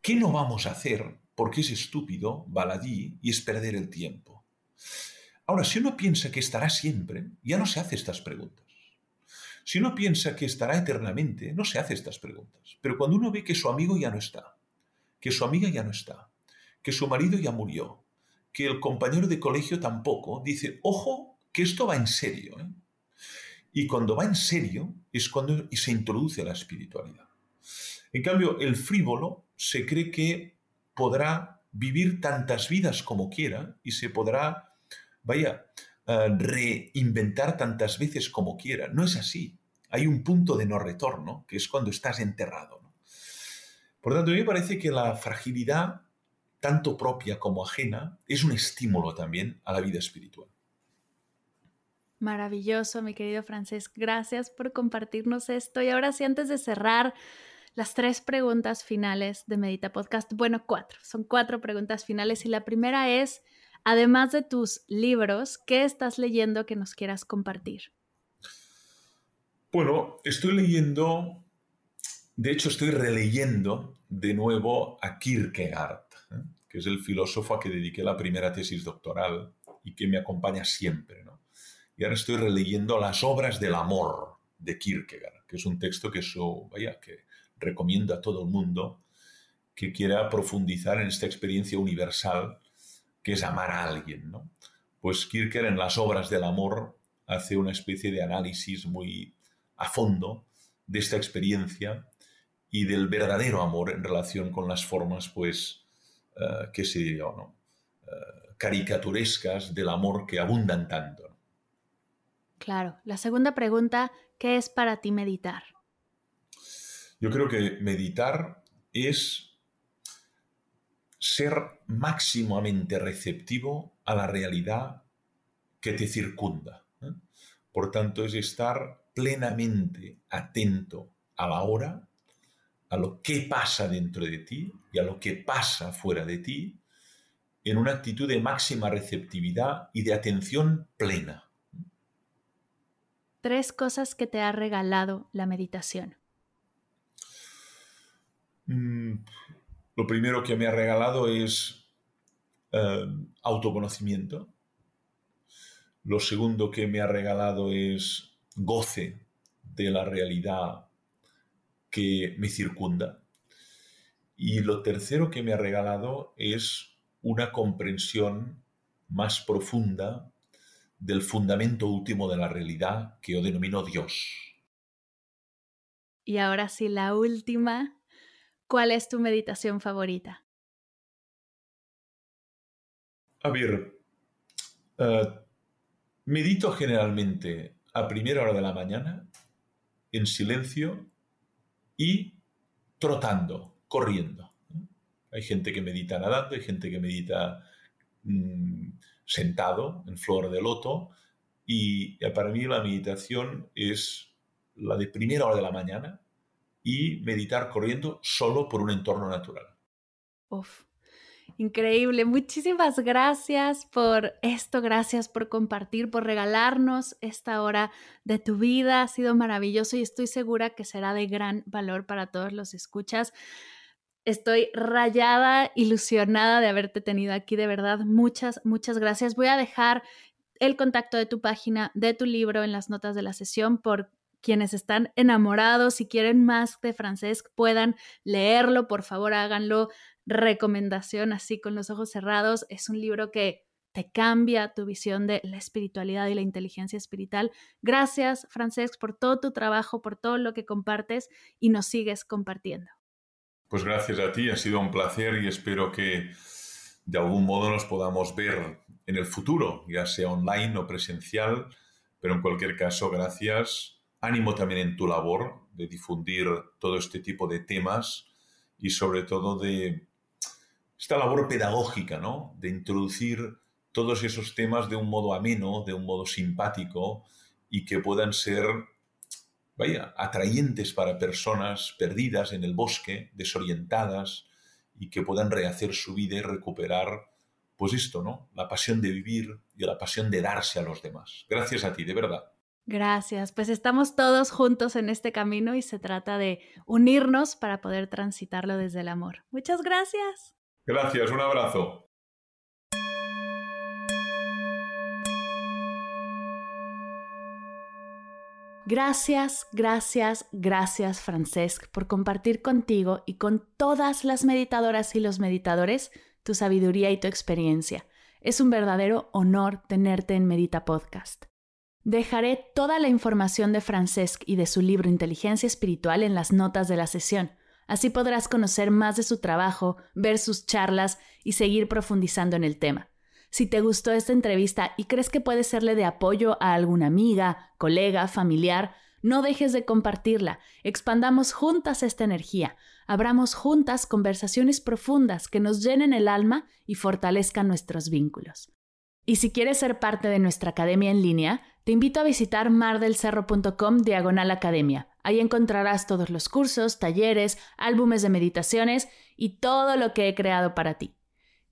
¿Qué no vamos a hacer porque es estúpido, baladí y es perder el tiempo? Ahora, si uno piensa que estará siempre, ya no se hace estas preguntas. Si uno piensa que estará eternamente, no se hace estas preguntas. Pero cuando uno ve que su amigo ya no está, que su amiga ya no está, que su marido ya murió, que el compañero de colegio tampoco, dice, ojo, que esto va en serio. ¿eh? Y cuando va en serio es cuando se introduce la espiritualidad. En cambio, el frívolo se cree que podrá vivir tantas vidas como quiera y se podrá, vaya, eh, reinventar tantas veces como quiera. No es así. Hay un punto de no retorno, que es cuando estás enterrado. Por tanto, a mí me parece que la fragilidad, tanto propia como ajena, es un estímulo también a la vida espiritual. Maravilloso, mi querido Francés. Gracias por compartirnos esto. Y ahora sí, antes de cerrar, las tres preguntas finales de Medita Podcast. Bueno, cuatro. Son cuatro preguntas finales. Y la primera es, además de tus libros, ¿qué estás leyendo que nos quieras compartir? Bueno, estoy leyendo, de hecho estoy releyendo de nuevo a Kierkegaard, ¿eh? que es el filósofo a que dediqué la primera tesis doctoral y que me acompaña siempre. Y ahora estoy releyendo las obras del amor de Kierkegaard, que es un texto que, eso, vaya, que recomiendo a todo el mundo que quiera profundizar en esta experiencia universal que es amar a alguien. ¿no? Pues Kierkegaard en las obras del amor hace una especie de análisis muy a fondo de esta experiencia y del verdadero amor en relación con las formas, pues, sé yo, ¿no? Eh, caricaturescas del amor que abundan tanto. Claro. La segunda pregunta, ¿qué es para ti meditar? Yo creo que meditar es ser máximamente receptivo a la realidad que te circunda. ¿eh? Por tanto, es estar plenamente atento a la hora, a lo que pasa dentro de ti y a lo que pasa fuera de ti, en una actitud de máxima receptividad y de atención plena. Tres cosas que te ha regalado la meditación. Mm, lo primero que me ha regalado es eh, autoconocimiento. Lo segundo que me ha regalado es goce de la realidad que me circunda. Y lo tercero que me ha regalado es una comprensión más profunda del fundamento último de la realidad que yo denomino Dios. Y ahora sí, la última. ¿Cuál es tu meditación favorita? A ver, eh, medito generalmente a primera hora de la mañana, en silencio y trotando, corriendo. Hay gente que medita nadando, hay gente que medita mm, sentado en flor de loto y para mí la meditación es la de primera hora de la mañana y meditar corriendo solo por un entorno natural. Uf, Increíble. Muchísimas gracias por esto, gracias por compartir, por regalarnos esta hora de tu vida. Ha sido maravilloso y estoy segura que será de gran valor para todos los escuchas. Estoy rayada, ilusionada de haberte tenido aquí, de verdad. Muchas, muchas gracias. Voy a dejar el contacto de tu página, de tu libro en las notas de la sesión por quienes están enamorados y quieren más de francés puedan leerlo, por favor háganlo recomendación así con los ojos cerrados. Es un libro que te cambia tu visión de la espiritualidad y la inteligencia espiritual. Gracias, Francesc, por todo tu trabajo, por todo lo que compartes y nos sigues compartiendo. Pues gracias a ti, ha sido un placer y espero que de algún modo nos podamos ver en el futuro, ya sea online o presencial, pero en cualquier caso, gracias. Ánimo también en tu labor de difundir todo este tipo de temas y sobre todo de esta labor pedagógica, ¿no? De introducir todos esos temas de un modo ameno, de un modo simpático y que puedan ser, vaya, atrayentes para personas perdidas en el bosque, desorientadas y que puedan rehacer su vida y recuperar, pues esto, ¿no? La pasión de vivir y la pasión de darse a los demás. Gracias a ti, de verdad. Gracias, pues estamos todos juntos en este camino y se trata de unirnos para poder transitarlo desde el amor. Muchas gracias. Gracias, un abrazo. Gracias, gracias, gracias, Francesc, por compartir contigo y con todas las meditadoras y los meditadores tu sabiduría y tu experiencia. Es un verdadero honor tenerte en Medita Podcast. Dejaré toda la información de Francesc y de su libro Inteligencia Espiritual en las notas de la sesión. Así podrás conocer más de su trabajo, ver sus charlas y seguir profundizando en el tema. Si te gustó esta entrevista y crees que puede serle de apoyo a alguna amiga, colega, familiar, no dejes de compartirla. Expandamos juntas esta energía. Abramos juntas conversaciones profundas que nos llenen el alma y fortalezcan nuestros vínculos. Y si quieres ser parte de nuestra academia en línea, te invito a visitar mardelcerro.com diagonal academia. Ahí encontrarás todos los cursos, talleres, álbumes de meditaciones y todo lo que he creado para ti.